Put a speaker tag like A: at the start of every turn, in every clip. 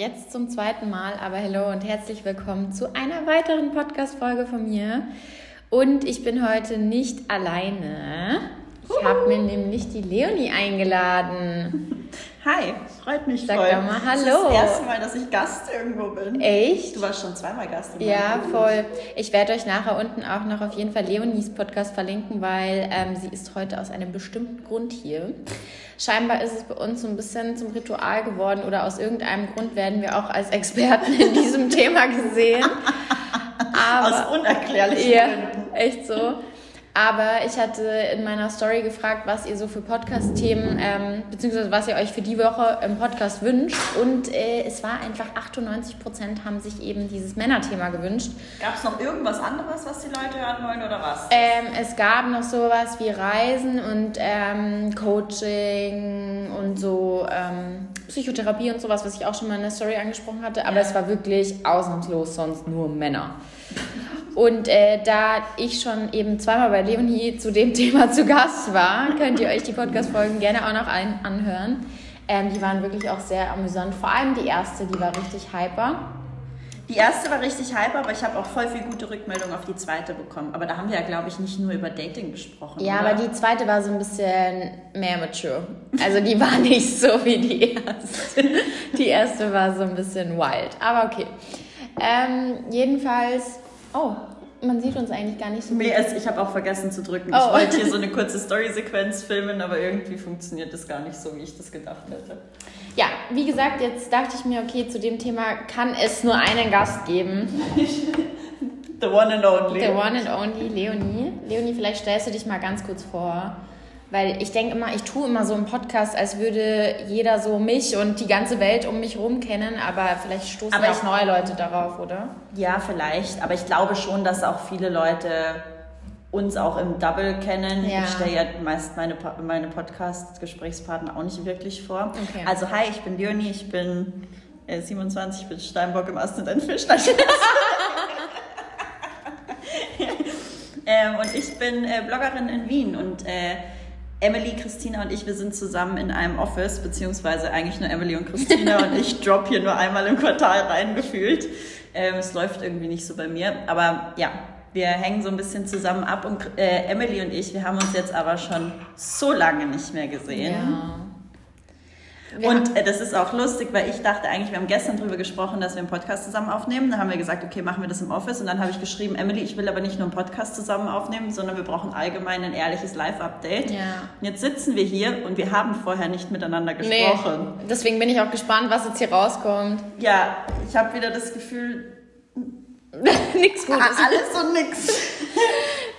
A: jetzt zum zweiten Mal, aber hallo und herzlich willkommen zu einer weiteren Podcast-Folge von mir. Und ich bin heute nicht alleine. Ich habe mir nämlich die Leonie eingeladen.
B: Hi, freut mich
A: Sag
B: voll.
A: doch mal Hallo.
B: Das ist das erste Mal, dass ich Gast irgendwo bin.
A: Echt?
B: Du warst schon zweimal Gast.
A: Ja,
B: Podcast.
A: voll. Ich werde euch nachher unten auch noch auf jeden Fall Leonies Podcast verlinken, weil ähm, sie ist heute aus einem bestimmten Grund hier. Scheinbar ist es bei uns so ein bisschen zum Ritual geworden oder aus irgendeinem Grund werden wir auch als Experten in diesem Thema gesehen. Aber
B: Aus unerklärlichen
A: ja,
B: Gründen.
A: echt so. Aber ich hatte in meiner Story gefragt, was ihr so für Podcast-Themen, ähm, beziehungsweise was ihr euch für die Woche im Podcast wünscht. Und äh, es war einfach 98 Prozent haben sich eben dieses Männerthema gewünscht.
B: Gab es noch irgendwas anderes, was die Leute hören wollen oder was?
A: Ähm, es gab noch sowas wie Reisen und ähm, Coaching und so ähm, Psychotherapie und sowas, was ich auch schon mal in der Story angesprochen hatte. Aber
B: Ja.
A: es war wirklich ausnahmslos sonst nur Männer. Und äh, da ich schon eben zweimal bei Leonie zu dem Thema zu Gast war, könnt ihr euch die Podcast-Folgen gerne auch noch ein anhören. Ähm, die waren wirklich auch sehr amüsant. Vor allem die erste, die war richtig hyper.
B: Die erste war richtig hype, aber ich habe auch voll viel gute Rückmeldungen auf die zweite bekommen. Aber da haben wir ja, glaube ich, nicht nur über Dating gesprochen.
A: Ja,
B: oder?
A: aber die zweite war so ein bisschen mehr mature. Also die war nicht so wie die erste. Die erste war so ein bisschen wild. Aber okay. Ähm, jedenfalls. Oh, man sieht uns eigentlich gar nicht so gut.
B: Nee, ich habe auch vergessen zu drücken.
A: Oh.
B: Ich wollte hier so eine kurze Story-Sequenz filmen, aber irgendwie funktioniert das gar nicht so, wie ich das gedacht hätte.
A: Ja, wie gesagt, jetzt dachte ich mir, okay, zu dem Thema kann es nur einen Gast geben.
B: The one and only.
A: The one and only Leonie. Leonie, vielleicht stellst du dich mal ganz kurz vor. Weil ich denke immer, ich tue immer so einen Podcast, als würde jeder so mich und die ganze Welt um mich herum kennen, aber vielleicht stoßen
B: Aber
A: auch neue Leute darauf, oder?
B: Ja, vielleicht. Aber ich glaube schon, dass auch viele Leute uns auch im Double kennen.
A: Ja.
B: Ich stelle ja meist meine, meine Podcast-Gesprächspartner auch nicht wirklich vor.
A: Okay.
B: Also hi, ich bin Leonie, ich bin äh, 27, ich bin Steinbock im ein Fisch. Ähm, und ich bin äh, Bloggerin in Wien und äh, Emily, Christina und ich, wir sind zusammen in einem Office, beziehungsweise eigentlich nur Emily und Christina und ich drop hier nur einmal im Quartal rein gefühlt. Ähm, es läuft irgendwie nicht so bei mir, aber ja, wir hängen so ein bisschen zusammen ab und äh, Emily und ich, wir haben uns jetzt aber schon so lange nicht mehr gesehen.
A: Ja. Wir
B: Und äh, das ist auch lustig, weil ich dachte eigentlich, wir haben gestern drüber gesprochen, dass wir einen Podcast zusammen aufnehmen. Dann haben wir gesagt, okay, machen wir das im Office. Und dann habe ich geschrieben, Emily, ich will aber nicht nur einen Podcast zusammen aufnehmen, sondern wir brauchen allgemein ein ehrliches Live-Update.
A: Ja.
B: Und jetzt sitzen wir hier und wir haben vorher nicht miteinander
A: Nee,
B: gesprochen.
A: deswegen bin ich auch gespannt, was jetzt hier rauskommt.
B: Ja, ich habe wieder das Gefühl,
A: Nichts Gutes.
B: alles und nix.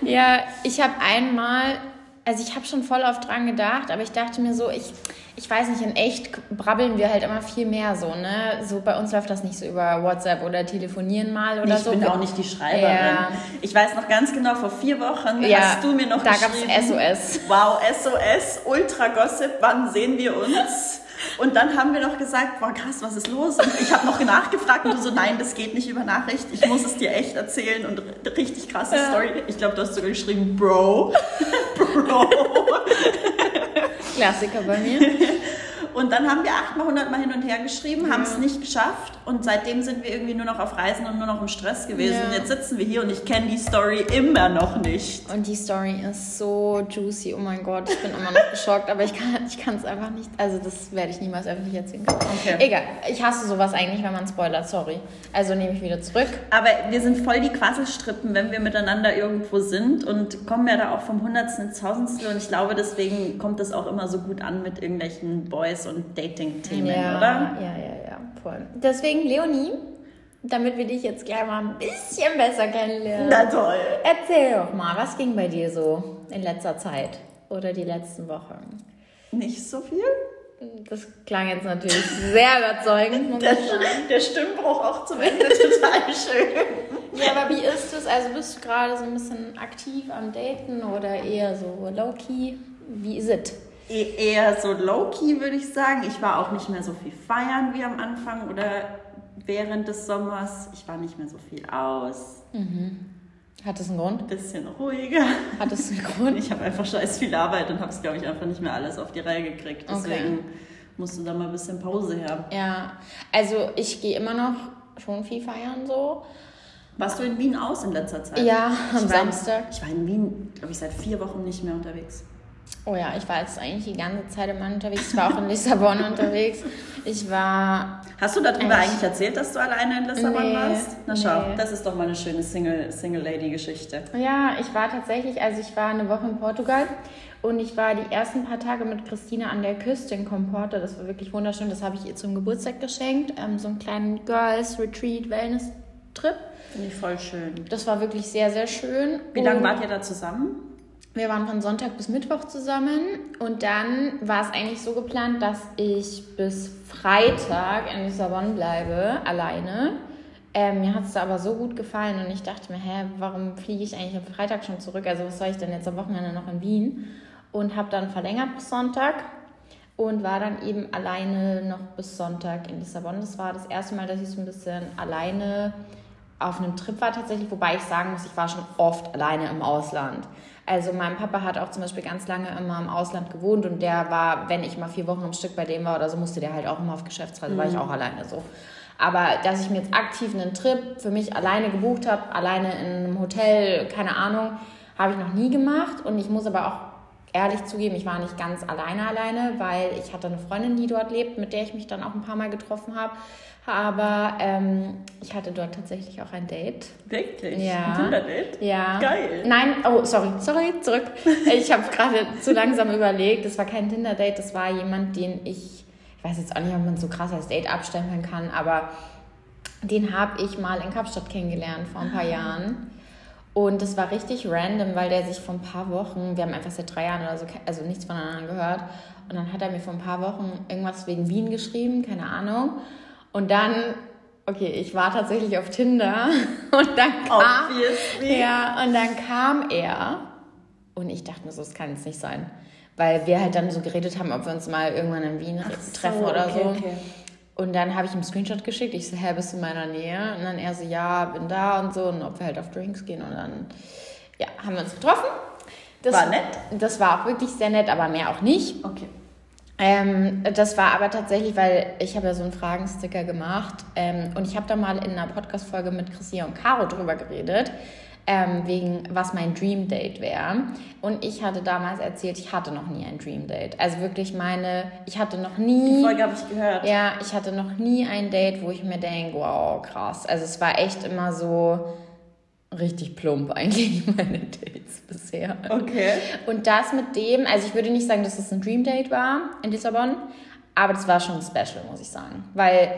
A: Ja, ich habe einmal, also ich habe schon voll oft dran gedacht, aber ich dachte mir so, ich, ich weiß nicht, in echt brabbeln wir halt immer viel mehr so, ne? So bei uns läuft das nicht so über WhatsApp oder telefonieren mal oder
B: ich
A: so.
B: bin auch nicht die Schreiberin.
A: Ja.
B: Ich weiß noch ganz genau, vor vier Wochen
A: Ja,
B: hast du mir noch
A: da
B: geschrieben.
A: SOS.
B: Wow, SOS, Ultra Gossip, wann sehen wir uns? Und dann haben wir noch gesagt, boah krass, was ist los? Und ich habe noch nachgefragt und du so, nein, das geht nicht über Nachricht. Ich muss es dir echt erzählen und richtig krasse
A: Ja.
B: Story. Ich glaube, du hast sogar geschrieben, Bro. Bro.
A: Klassiker bei mir.
B: Und dann haben wir achtmal, hundertmal hin und her geschrieben, haben es nicht geschafft und seitdem sind wir irgendwie nur noch auf Reisen und nur noch im Stress gewesen.
A: Ja.
B: Und jetzt sitzen wir hier und ich kenne die Story immer noch nicht.
A: Und die Story ist so juicy, oh mein Gott, ich bin immer noch geschockt, aber ich kann ich kann es einfach nicht, also das werde ich niemals öffentlich erzählen können.
B: Okay.
A: Egal, ich hasse sowas eigentlich, wenn man spoilert, sorry. Also nehme ich wieder zurück.
B: Aber wir sind voll die Quasselstrippen, wenn wir miteinander irgendwo sind und kommen ja da auch vom Hundertsten ins Tausendstel und ich glaube, deswegen kommt das auch immer so gut an mit irgendwelchen Boys- und Dating-Themen,
A: ja,
B: oder?
A: Ja, ja, ja, voll. Deswegen, Leonie, damit wir dich jetzt gleich mal ein bisschen besser kennenlernen.
B: Na toll.
A: Erzähl doch mal, was ging bei dir so in letzter Zeit oder die letzten Wochen?
B: Nicht so viel?
A: Das klang jetzt natürlich sehr überzeugend.
B: Der, der Stimmbruch auch zum Ende total schön.
A: Ja, aber wie ist es? Also bist du gerade so ein bisschen aktiv am Daten oder eher so low-key? Wie ist es?
B: E- Eher so low-key, würde ich sagen. Ich war auch nicht mehr so viel feiern wie am Anfang oder während des Sommers. Ich war nicht mehr so viel aus.
A: Hat es einen Grund?
B: Bisschen ruhiger.
A: Hat es einen Grund?
B: Ich habe einfach scheiß viel Arbeit und habe es, glaube ich, einfach nicht mehr alles auf die Reihe gekriegt.
A: Okay.
B: Deswegen musst du da mal ein bisschen Pause haben.
A: Ja, also ich gehe immer noch schon viel feiern so.
B: Warst du in Wien aus in letzter Zeit?
A: Ja, am
B: ich war
A: Samstag.
B: In, ich war in Wien, glaube ich, seit vier Wochen nicht mehr unterwegs.
A: Oh ja, ich war jetzt eigentlich die ganze Zeit immer unterwegs. Ich war auch in Lissabon unterwegs. Ich war.
B: Hast du darüber eigentlich, eigentlich erzählt, dass du alleine in Lissabon
A: nee,
B: warst? Na schau,
A: nee.
B: das ist doch mal eine schöne Single-Lady-Geschichte.
A: Single ja, ich war tatsächlich, also ich war eine Woche in Portugal und ich war die ersten paar Tage mit Christina an der Küste in Comporta. Das war wirklich wunderschön. Das habe ich ihr zum Geburtstag geschenkt. Ähm, so einen kleinen Girls Retreat Wellness Trip.
B: Finde ich voll schön.
A: Das war wirklich sehr, sehr schön.
B: Wie lange wart ihr da zusammen?
A: Wir waren von Sonntag bis Mittwoch zusammen und dann war es eigentlich so geplant, dass ich bis Freitag in Lissabon bleibe, alleine. Ähm, mir hat es da aber so gut gefallen und ich dachte mir, hä, warum fliege ich eigentlich am Freitag schon zurück? Also was soll ich denn jetzt am Wochenende noch in Wien? Und habe dann verlängert bis Sonntag und war dann eben alleine noch bis Sonntag in Lissabon. Das war das erste Mal, dass ich so ein bisschen alleine auf einem Trip war tatsächlich, wobei ich sagen muss, ich war schon oft alleine im Ausland. Also mein Papa hat auch zum Beispiel ganz lange immer im Ausland gewohnt und der war, wenn ich mal vier Wochen am Stück bei dem war oder so, musste der halt auch immer auf Geschäftsreise, mhm. war ich auch alleine so. Aber dass ich mir jetzt aktiv einen Trip für mich alleine gebucht habe, alleine in einem Hotel, keine Ahnung, habe ich noch nie gemacht. Und ich muss aber auch ehrlich zugeben, ich war nicht ganz alleine alleine, weil ich hatte eine Freundin, die dort lebt, mit der ich mich dann auch ein paar Mal getroffen habe. Aber ähm, ich hatte dort tatsächlich auch ein Date.
B: Wirklich?
A: Ja.
B: Ein Tinder-Date?
A: Ja.
B: Geil.
A: Nein, oh, sorry, sorry, zurück. Ich habe gerade zu langsam überlegt. Das war kein Tinder-Date, das war jemand, den ich, ich weiß jetzt auch nicht, ob man so krass als Date abstempeln kann, aber den habe ich mal in Kapstadt kennengelernt vor ein paar Jahren. Und das war richtig random, weil der sich vor ein paar Wochen, wir haben einfach seit drei Jahren oder so, also nichts voneinander gehört. Und dann hat er mir vor ein paar Wochen irgendwas wegen Wien geschrieben, keine Ahnung. Und dann, okay, ich war tatsächlich auf Tinder und dann kam,
B: Obviously.
A: ja, und dann kam er und ich dachte mir so, das kann jetzt nicht sein, weil wir halt dann so geredet haben, ob wir uns mal irgendwann in Wien
B: Ach
A: treffen
B: so,
A: oder
B: okay,
A: so.
B: Okay.
A: Und dann habe ich ihm einen Screenshot geschickt. Ich so, hä, bist du in meiner Nähe? Und dann er so, ja, bin da und so. Und ob wir halt auf Drinks gehen. Und dann, ja, haben wir uns getroffen. Das
B: War nett?
A: Das war auch wirklich sehr nett, aber mehr auch nicht.
B: Okay.
A: Ähm, das war aber tatsächlich, weil ich habe ja so einen Fragensticker gemacht ähm, und ich habe da mal in einer Podcast-Folge mit Chrissia und Caro drüber geredet, ähm, wegen was mein Dream Date wäre. Und ich hatte damals erzählt, ich hatte noch nie ein Dream Date. Also wirklich meine, ich hatte noch nie.
B: Die Folge habe ich gehört.
A: Ja, ich hatte noch nie ein Date, wo ich mir denke, wow, krass. Also es war echt immer so richtig plump eigentlich meine Dates bisher.
B: Okay.
A: Und das mit dem, also ich würde nicht sagen, dass es ein Dream Date war in Lissabon, aber das war schon special, muss ich sagen. Weil,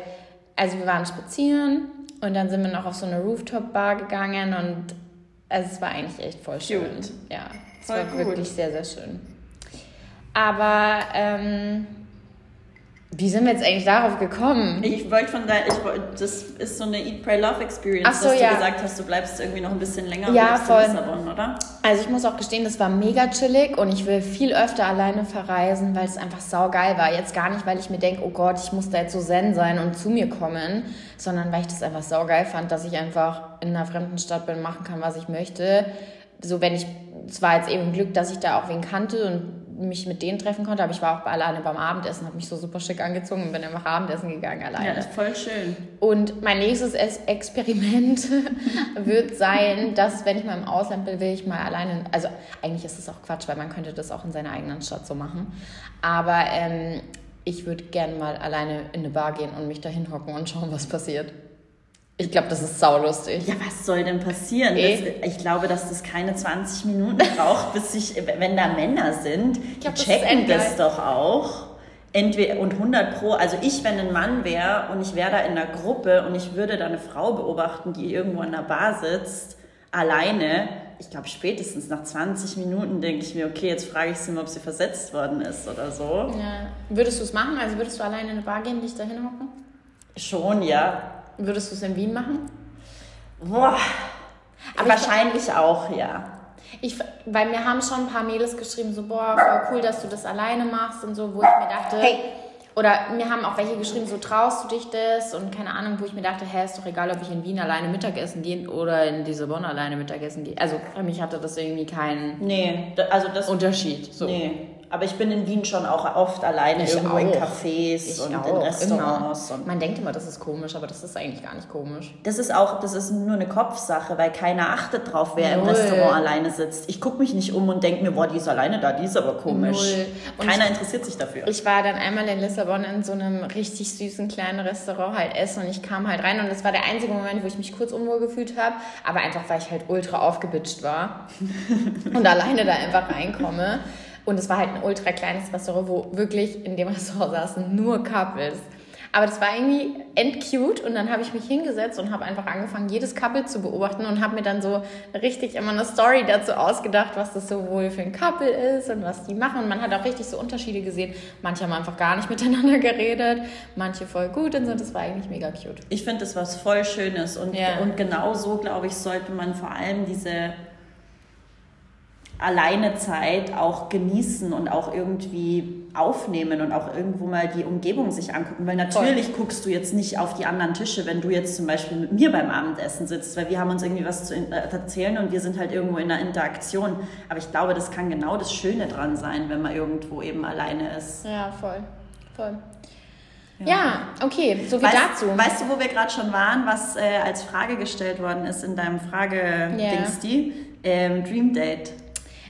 A: also wir waren spazieren und dann sind wir noch auf so eine Rooftop-Bar gegangen und also es war eigentlich echt voll schön.
B: Cute.
A: Ja, es
B: Voll
A: war
B: gut.
A: wirklich sehr, sehr schön. Aber, ähm, wie sind wir jetzt eigentlich darauf gekommen?
B: Ich wollte von da, ich wollt, das ist so eine Eat, Pray, Love Experience,
A: Ach so,
B: dass
A: ja.
B: du gesagt hast, du bleibst irgendwie noch ein bisschen länger
A: Ja, voll.
B: in Lissabon, oder?
A: Also ich muss auch gestehen, das war mega chillig und ich will viel öfter alleine verreisen, weil es einfach saugeil war. Jetzt gar nicht, weil ich mir denke, oh Gott, ich muss da jetzt so zen sein und zu mir kommen, sondern weil ich das einfach saugeil fand, dass ich einfach in einer fremden Stadt bin, machen kann, was ich möchte. So wenn ich, es war jetzt eben Glück, dass ich da auch wen kannte und mich mit denen treffen konnte, aber ich war auch alleine beim Abendessen, habe mich so super schick angezogen und bin einfach Abendessen gegangen alleine.
B: Ja, ist voll schön.
A: Und mein nächstes Es- Experiment wird sein, dass wenn ich mal im Ausland bin, will ich mal alleine, also eigentlich ist das auch Quatsch, weil man könnte das auch in seiner eigenen Stadt so machen. Aber ähm, ich würde gerne mal alleine in eine Bar gehen und mich da hinhocken und schauen, was passiert. Ich glaube, das ist saulustig.
B: Ja, was soll denn passieren?
A: Eh.
B: Das, ich glaube, dass das keine 20 Minuten braucht, bis sich, wenn da Männer sind, die
A: glaub, das ist
B: checken
A: endgeil.
B: das doch auch. Entweder und 100 pro, also ich, wenn ein Mann wäre und ich wäre da in einer Gruppe und ich würde da eine Frau beobachten, die irgendwo in der Bar sitzt, alleine, ich glaube spätestens nach 20 Minuten denke ich mir, okay, jetzt frage ich sie mal, ob sie versetzt worden ist oder so.
A: Ja. Würdest du es machen? Also würdest du alleine in eine Bar gehen, dich da hinhocken?
B: Schon, ja.
A: Würdest du es in Wien machen?
B: Boah.
A: Aber
B: wahrscheinlich auch, ja.
A: Ich, weil mir haben schon ein paar Mädels geschrieben, so, boah, voll cool, dass du das alleine machst und so, wo ich mir dachte,
B: Hey.
A: oder mir haben auch welche geschrieben, so, traust du dich das? Und keine Ahnung, wo ich mir dachte, hä, ist doch egal, ob ich in Wien alleine Mittagessen gehe oder in Lissabon alleine Mittagessen gehe. Also für mich hatte das irgendwie keinen
B: Nee, also das
A: Unterschied. So.
B: Nee, Aber ich bin in Wien schon auch oft alleine
A: Ich
B: irgendwo in
A: auch.
B: Cafés
A: Ich
B: und
A: auch,
B: in Restaurants. Und
A: Man denkt immer, das ist komisch, aber das ist eigentlich gar nicht komisch.
B: das ist auch, das ist nur eine Kopfsache, weil keiner achtet drauf, wer im
A: Null.
B: Restaurant alleine sitzt. Ich gucke mich nicht um und denke mir, boah, die ist alleine da, die ist aber komisch. Keiner interessiert sich dafür.
A: Ich war dann einmal in Lissabon in so einem richtig süßen kleinen Restaurant halt essen und ich kam halt rein und das war der einzige Moment, wo ich mich kurz unwohl gefühlt habe, aber einfach, weil ich halt ultra aufgebitscht war und alleine da einfach reinkomme. Und es war halt ein ultra kleines Restaurant, wo wirklich in dem Restaurant saßen nur Couples. Aber das war irgendwie endcute und dann habe ich mich hingesetzt und habe einfach angefangen, jedes Couple zu beobachten und habe mir dann so richtig immer eine Story dazu ausgedacht, was das so wohl für ein Couple ist und was die machen. Und man hat auch richtig so Unterschiede gesehen. Manche haben einfach gar nicht miteinander geredet, manche voll gut und so. Das war eigentlich mega cute.
B: Ich finde das was voll Schönes und,
A: Ja.
B: und genau so, glaube ich, sollte man vor allem diese Alleinezeit auch genießen und auch irgendwie aufnehmen und auch irgendwo mal die Umgebung sich angucken. Weil natürlich guckst du jetzt nicht auf die anderen Tische, wenn du jetzt zum Beispiel mit mir beim Abendessen sitzt, weil wir haben uns irgendwie was zu äh, erzählen und wir sind halt irgendwo in einer Interaktion. Aber ich glaube, das kann genau das Schöne dran sein, wenn man irgendwo eben alleine ist.
A: Ja, voll. Voll. Ja, okay, so viel
B: Weißt,
A: dazu.
B: weißt du, wo wir gerade schon waren, was äh, als Frage gestellt worden ist in deinem Frage-Dings, die? Ähm, Dream Date.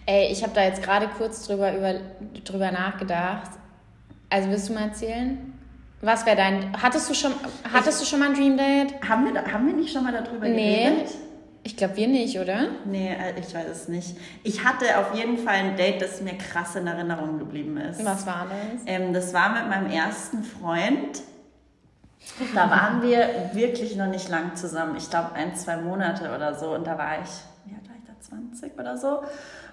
A: Ey, ich habe da jetzt gerade kurz drüber, über, drüber nachgedacht. Also willst du mal erzählen? Was wäre dein. Hattest du schon, hattest du schon mal ein Dream Date?
B: Haben wir, da, haben wir nicht schon mal darüber
A: Nee.
B: geredet?
A: Ich glaube wir nicht, oder?
B: Nee, äh, ich weiß es nicht. Ich hatte auf jeden Fall ein Date, das mir krass in Erinnerung geblieben ist.
A: Was war das?
B: Ähm, das war mit meinem ersten Freund. Da waren wir wirklich noch nicht lang zusammen. Ich glaube ein, zwei Monate oder so. Und da war ich, wie alt ich 20 oder so.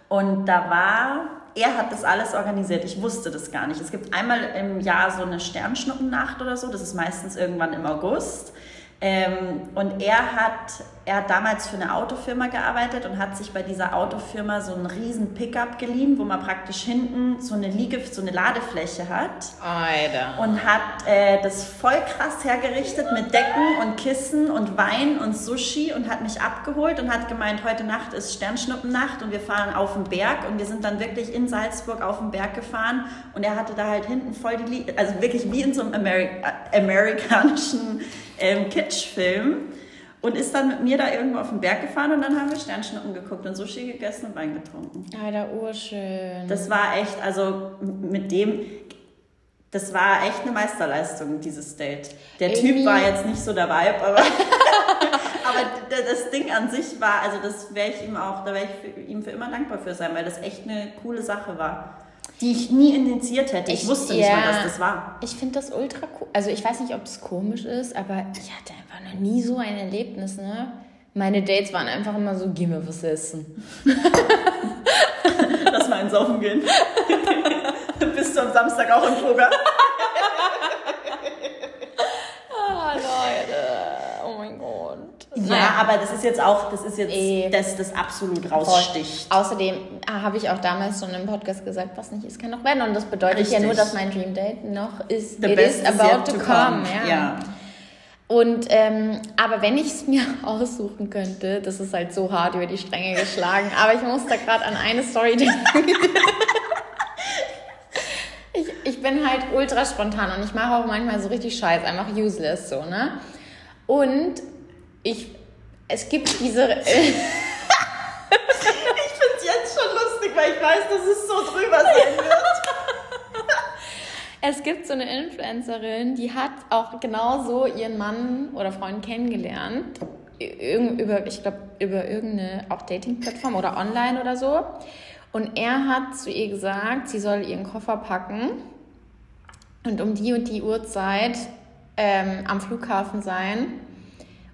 B: Und da war, er hat das alles organisiert. Ich wusste das gar nicht. Es gibt einmal im Jahr so eine Sternschnuppennacht oder so. Das ist meistens irgendwann im August. Ähm, und er hat, er hat damals für eine Autofirma gearbeitet und hat sich bei dieser Autofirma so einen riesen Pickup geliehen, wo man praktisch hinten so eine Liege, so eine Ladefläche hat.
A: Alter.
B: und hat äh, das voll krass hergerichtet mit Decken und Kissen und Wein und Sushi und hat mich abgeholt und hat gemeint, heute Nacht ist Sternschnuppennacht und wir fahren auf den Berg. Und wir sind dann wirklich in Salzburg auf den Berg gefahren. Und er hatte da halt hinten voll die, Lie also wirklich wie in so einem Ameri äh, amerikanischen ähm, Kitschfilm und ist dann mit mir da irgendwo auf den Berg gefahren und dann haben wir Sternschnuppen geguckt und Sushi gegessen und Wein getrunken.
A: Alter, urschön.
B: Das war echt, also mit dem, das war echt eine Meisterleistung, dieses Date. Der
A: Irgendwie-
B: Typ war jetzt nicht so der Vibe, aber, aber das Ding an sich war, also das wäre ich ihm auch, da wäre ich ihm für immer dankbar für sein, weil das echt eine coole Sache war, die ich nie initiiert hätte. Ich,
A: Ich-
B: wusste nicht
A: ja.
B: mal, dass das war.
A: Ich finde das ultra cool. Also ich weiß nicht, ob es komisch ist, aber ich hatte einfach noch nie so ein Erlebnis, ne? Meine Dates waren einfach immer so, geh mir was essen.
B: Lass mal ins Saufen gehen. Bist du am Samstag auch im Fugger?
A: Ah, Leute. Gott.
B: Ja, aber das ist jetzt auch, das ist jetzt,
A: Eh.
B: das das absolut
A: Voll.
B: raussticht.
A: Außerdem ah, habe ich auch damals schon im Podcast gesagt, was nicht ist, kann noch werden. Und das bedeutet ja
B: Richtig.
A: nur, dass mein Dream Date noch ist.
B: The
A: it is about to
B: to
A: come.
B: come.
A: Ja.
B: Ja.
A: Und ähm, aber wenn ich es mir aussuchen könnte, das ist halt so hart über die Stränge geschlagen, aber ich muss da gerade an eine Story denken. ich, ich bin halt ultra spontan und ich mache auch manchmal so richtig Scheiß, einfach useless so, ne? Und ich, es gibt diese,
B: Ich finde es jetzt schon lustig, weil ich weiß, dass es so drüber sein wird.
A: es gibt so eine Influencerin, die hat auch genauso ihren Mann oder Freund kennengelernt. Über, ich glaube, über irgendeine auch Dating-Plattform oder online oder so. Und er hat zu ihr gesagt, sie soll ihren Koffer packen und um die und die Uhrzeit ähm, am Flughafen sein.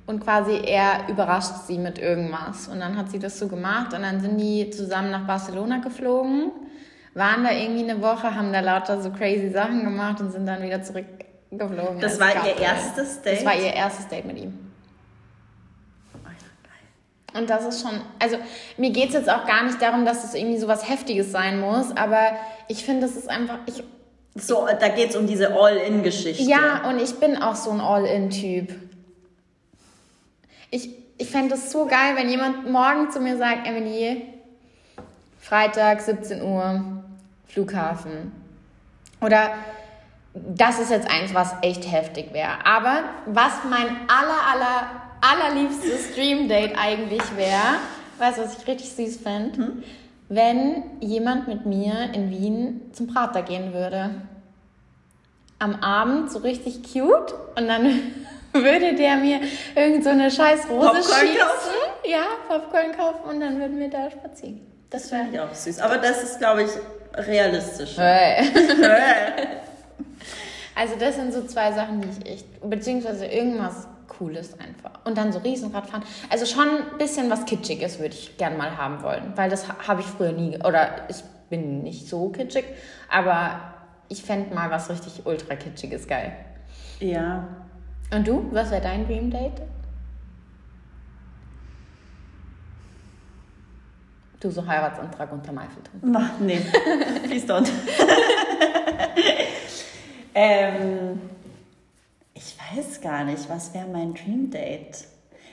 A: Und quasi er überrascht sie mit irgendwas. Und dann hat sie das so gemacht und dann sind die zusammen nach Barcelona geflogen, waren da irgendwie eine Woche, haben da lauter so crazy Sachen gemacht und sind dann wieder zurückgeflogen.
B: Das
A: als
B: war ihr erstes Date?
A: Das war ihr erstes Date mit ihm. Und das ist schon, also mir geht es jetzt auch gar nicht darum, dass es irgendwie so was Heftiges sein muss, aber ich finde, es ist einfach, ich,
B: So, da geht es um diese All-In-Geschichte.
A: ja, und ich bin auch so ein All-In-Typ. Ich, ich fände es so geil, wenn jemand morgen zu mir sagt, Emily, Freitag, 17 Uhr, Flughafen. Oder das ist jetzt eins, was echt heftig wäre. Aber was mein aller, aller, allerliebstes Dream Date eigentlich wäre, weißt du, was ich richtig süß fände? Hm? Wenn jemand mit mir in Wien zum Prater gehen würde. Am Abend so richtig cute und dann würde der mir irgend so eine scheiß Rose Popcorn schießen. Kaufen? Ja, Popcorn kaufen und dann würden wir da spazieren.
B: Das wäre ich auch süß. Aber das ist, glaube ich, realistisch.
A: also das sind so zwei Sachen, die ich echt, beziehungsweise irgendwas Cooles einfach. Und dann so Riesenrad fahren. Also schon ein bisschen was Kitschiges würde ich gern mal haben wollen, weil das habe ich früher nie, oder ich bin nicht so kitschig, aber ich fände mal was richtig ultra kitschiges geil.
B: Ja.
A: Und du, was wäre dein Dream Date? Du so Heiratsantrag unter Maifelton.
B: Na, nee, please don't. ähm, ich weiß gar nicht, was wäre mein Dream Date?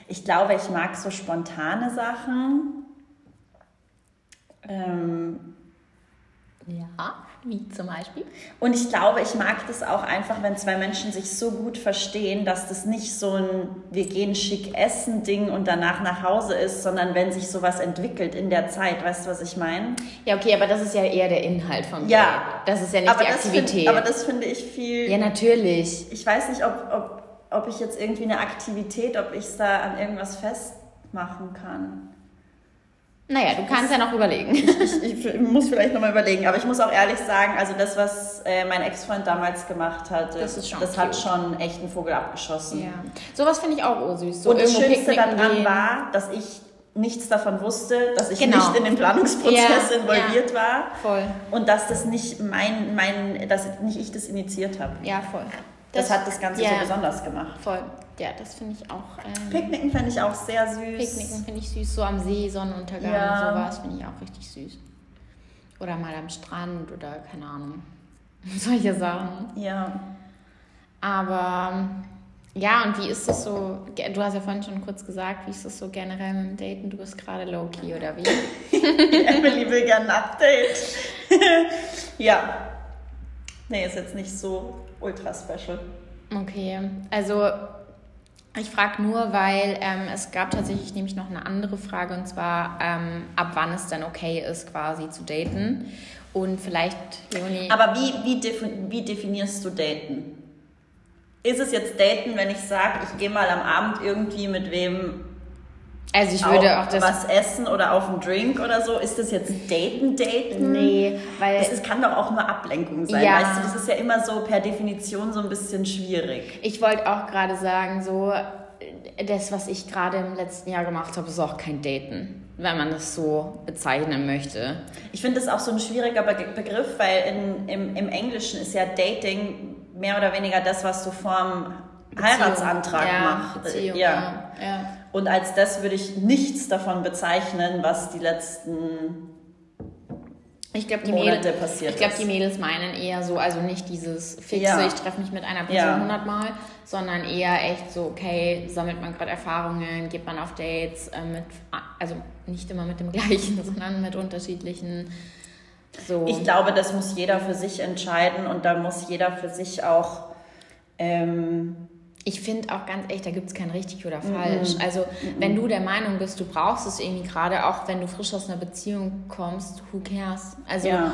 B: Ich glaube, ich mag so spontane Sachen. Ähm,
A: ja. Wie zum Beispiel?
B: Und ich glaube, ich mag das auch einfach, wenn zwei Menschen sich so gut verstehen, dass das nicht so ein wir gehen schick essen Ding und danach nach Hause ist, sondern wenn sich sowas entwickelt in der Zeit. Weißt du, was ich meine?
A: Ja, okay, aber das ist ja eher der Inhalt vom ja, Date. Das ist ja nicht die Aktivität.
B: Find, aber das finde ich viel.
A: Ja, natürlich.
B: Ich weiß nicht, ob, ob, ob ich jetzt irgendwie eine Aktivität, ob ich es da an irgendwas festmachen kann.
A: Naja, du kannst ja noch überlegen.
B: Ich, ich, ich muss vielleicht nochmal überlegen, aber ich muss auch ehrlich sagen, also das, was äh, mein Ex-Freund damals gemacht hat, das, das hat schon echt einen Vogel abgeschossen. Ja.
A: Sowas finde ich auch ursüß.
B: So Und das Schönste daran war, dass ich nichts davon wusste, dass ich genau. nicht in den Planungsprozess ja, involviert ja. war.
A: Voll.
B: Und dass das nicht mein, mein, dass nicht ich das initiiert habe.
A: Ja, voll.
B: Das, das hat das Ganze ja, so besonders gemacht.
A: Voll. Ja, das finde ich auch.
B: Ähm, Picknicken finde ich auch sehr süß.
A: Picknicken finde ich süß, so am See, Sonnenuntergang, ja. sowas finde ich auch richtig süß. Oder mal am Strand oder keine Ahnung. Solche Sachen.
B: Ja.
A: Aber ja, und wie ist es so? Du hast ja vorhin schon kurz gesagt, wie ist es so generell mit dem Daten? Du bist gerade low-key oder wie?
B: Emily will gerne ein Update. ja. Nee, ist jetzt nicht so ultra special.
A: Okay, also ich frage nur, weil ähm, es gab tatsächlich nämlich noch eine andere Frage und zwar, ähm, ab wann es dann okay ist, quasi zu daten. Und vielleicht, Leonie.
B: Aber wie, wie, defi wie definierst du daten? Ist es jetzt daten, wenn ich sage, ich gehe mal am Abend irgendwie mit wem
A: also ich würde auch das
B: was essen oder auf einen Drink oder so. Ist das jetzt Daten, Daten?
A: Nee, weil
B: ist, kann doch auch nur Ablenkung sein. Ja. Weißt du, das ist ja immer so per Definition so ein bisschen schwierig.
A: Ich wollte auch gerade sagen, so das, was ich gerade im letzten Jahr gemacht habe, ist auch kein Daten, wenn man das so bezeichnen möchte.
B: Ich finde das auch so ein schwieriger Begriff, weil in, im, im Englischen ist ja Dating mehr oder weniger das, was du vorm Heiratsantrag ja, machst.
A: Beziehung, ja. ja.
B: Und als das würde ich nichts davon bezeichnen, was die letzten
A: ich glaube, die, Mädels, ich glaub, die Mädels meinen eher so, also nicht dieses fixe, ja. ich treffe mich mit einer Person hundertmal, ja. sondern eher echt so, okay, sammelt man gerade Erfahrungen, geht man auf Dates, äh, mit, also nicht immer mit dem gleichen, sondern mit unterschiedlichen. So.
B: Ich glaube, das muss jeder für sich entscheiden und da muss jeder für sich auch ähm,
A: ich finde auch ganz echt, da gibt es kein richtig oder falsch. Mhm. Also, mhm. wenn du der Meinung bist, du brauchst es irgendwie gerade, auch wenn du frisch aus einer Beziehung kommst, who cares? Also, ja.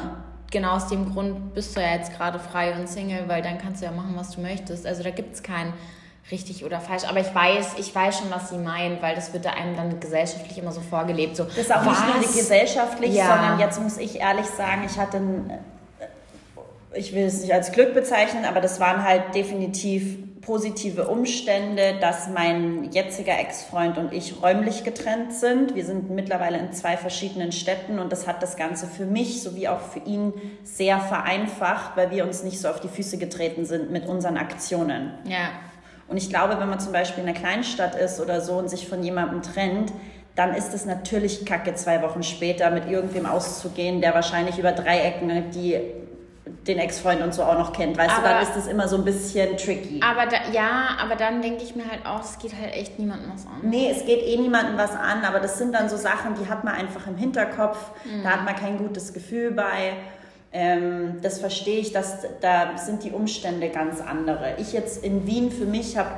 A: genau aus dem Grund bist du ja jetzt gerade frei und Single, weil dann kannst du ja machen, was du möchtest. Also, da gibt es kein richtig oder falsch. Aber ich weiß, ich weiß schon, was sie meinen, weil das wird da einem dann gesellschaftlich immer so vorgelebt. So,
B: das ist auch was? nicht nur gesellschaftlich, ja. sondern jetzt muss ich ehrlich sagen, ich hatte ein ich will es nicht als Glück bezeichnen, aber das waren halt definitiv positive Umstände, dass mein jetziger Ex-Freund und ich räumlich getrennt sind. Wir sind mittlerweile in zwei verschiedenen Städten und das hat das Ganze für mich sowie auch für ihn sehr vereinfacht, weil wir uns nicht so auf die Füße getreten sind mit unseren Aktionen.
A: Ja.
B: Und ich glaube, wenn man zum Beispiel in einer Kleinstadt ist oder so und sich von jemandem trennt, dann ist es natürlich kacke, zwei Wochen später mit irgendwem auszugehen, der wahrscheinlich über drei Ecken die den Ex-Freund und so auch noch kennt. Weißt aber, du, dann ist das immer so ein bisschen tricky.
A: Aber da, ja, aber dann denke ich mir halt auch, es geht halt echt niemandem was an.
B: Nee, es geht eh niemandem was an, aber das sind dann so Sachen, die hat man einfach im Hinterkopf. Mhm. Da hat man kein gutes Gefühl bei. Ähm, das verstehe ich, dass da sind die Umstände ganz andere. Ich jetzt in Wien für mich habe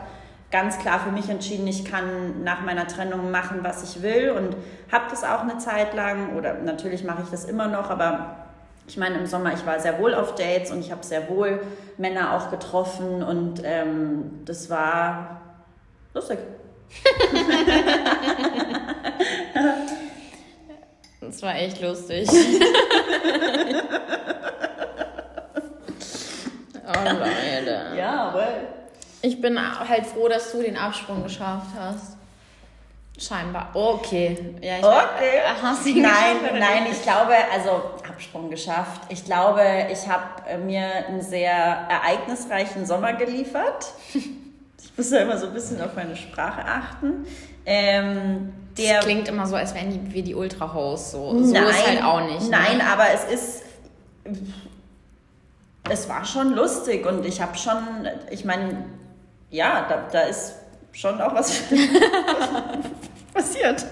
B: ganz klar für mich entschieden, ich kann nach meiner Trennung machen, was ich will und habe das auch eine Zeit lang oder natürlich mache ich das immer noch, aber ich meine, im Sommer, ich war sehr wohl auf Dates und ich habe sehr wohl Männer auch getroffen und ähm, das war lustig.
A: das war echt lustig. oh Leute.
B: Ja, aber.
A: Ich bin halt froh, dass du den Absprung geschafft hast. Scheinbar. Okay.
B: Ja, ich okay. Hast du nein, nein, ich glaube, also Absprung geschafft. Ich glaube, ich habe mir einen sehr ereignisreichen Sommer geliefert. Ich muss ja immer so ein bisschen auf meine Sprache achten. Ähm,
A: der das klingt immer so, als wären die, wir die Ultra-Hosts. So. so nein, ist halt auch nicht. Ne?
B: Nein, aber es ist. Es war schon lustig und ich habe schon. Ich meine, ja, da, da ist schon auch was passiert.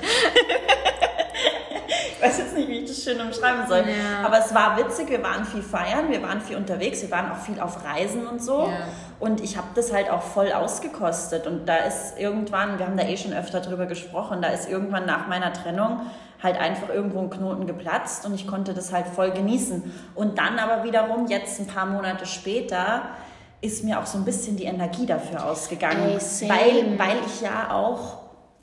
B: Ich weiß jetzt nicht, wie ich das schön umschreiben soll. Ja. Aber es war witzig, wir waren viel feiern, wir waren viel unterwegs, wir waren auch viel auf Reisen und so. Ja. Und ich habe das halt auch voll ausgekostet. Und da ist irgendwann, wir haben da eh schon öfter drüber gesprochen, da ist irgendwann nach meiner Trennung halt einfach irgendwo ein Knoten geplatzt und ich konnte das halt voll genießen. Und dann aber wiederum, jetzt ein paar Monate später, ist mir auch so ein bisschen die Energie dafür ausgegangen, weil, weil ich ja auch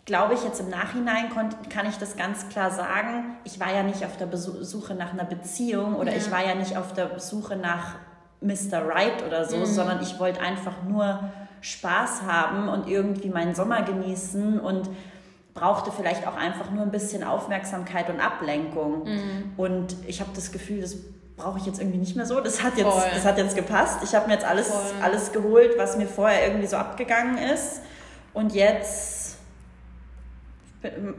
B: glaube ich, jetzt im Nachhinein kann ich das ganz klar sagen. Ich war ja nicht auf der Suche nach einer Beziehung oder ja. ich war ja nicht auf der Suche nach Mr. Right oder so, mhm. sondern ich wollte einfach nur Spaß haben und irgendwie meinen Sommer genießen und brauchte vielleicht auch einfach nur ein bisschen Aufmerksamkeit und Ablenkung. Mhm. Und ich habe das Gefühl, das brauche ich jetzt irgendwie nicht mehr so. Das hat jetzt, das hat jetzt gepasst. Ich habe mir jetzt alles, alles geholt, was mir vorher irgendwie so abgegangen ist. Und jetzt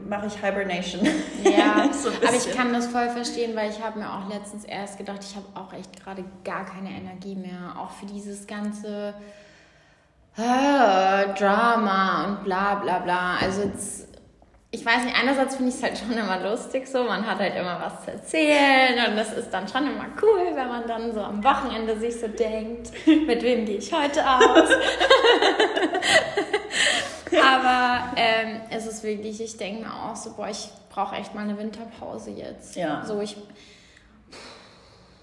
B: mache ich Hibernation.
A: Ja, so aber ich kann das voll verstehen, weil ich habe mir auch letztens erst gedacht, ich habe auch echt gerade gar keine Energie mehr, auch für dieses ganze äh, Drama und bla bla bla. Also jetzt ich weiß nicht, einerseits finde ich es halt schon immer lustig so, man hat halt immer was zu erzählen und das ist dann schon immer cool, wenn man dann so am Wochenende sich so denkt, mit wem gehe ich heute aus? Aber ähm, es ist wirklich, ich denke mir auch so, boah, ich brauche echt mal eine Winterpause jetzt. Ja. So, ich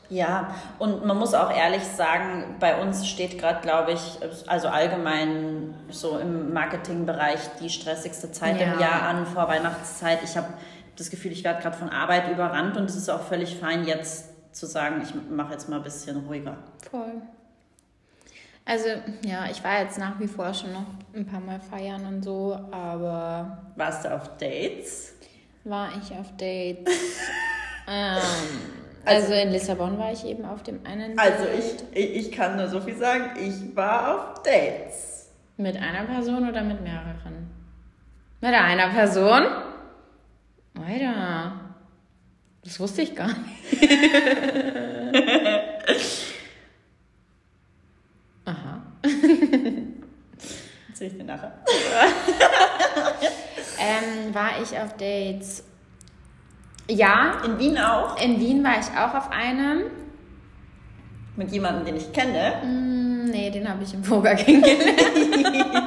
B: ja, und man muss auch ehrlich sagen, bei uns steht gerade, glaube ich, also allgemein so im Marketingbereich die stressigste Zeit ja. im Jahr an, vor Weihnachtszeit. Ich habe das Gefühl, ich werde gerade von Arbeit überrannt und es ist auch völlig fein, jetzt zu sagen, ich mache jetzt mal ein bisschen ruhiger.
A: Voll. Also, ja, ich war jetzt nach wie vor schon noch ein paar Mal feiern und so, aber.
B: Warst du auf Dates?
A: War ich auf Dates. ähm. Also, also, in Lissabon war ich eben auf dem einen.
B: Also ich, ich kann nur so viel sagen, ich war auf Dates.
A: Mit einer Person oder mit mehreren? Mit einer Person? Alter. Das wusste ich gar nicht. Aha.
B: Sehe ich dir nachher.
A: ähm, war ich auf Dates ja.
B: In Wien auch?
A: In Wien war ich auch auf einem.
B: Mit jemandem, den ich kenne?
A: Mm, nee, den habe ich im Poker kennengelernt.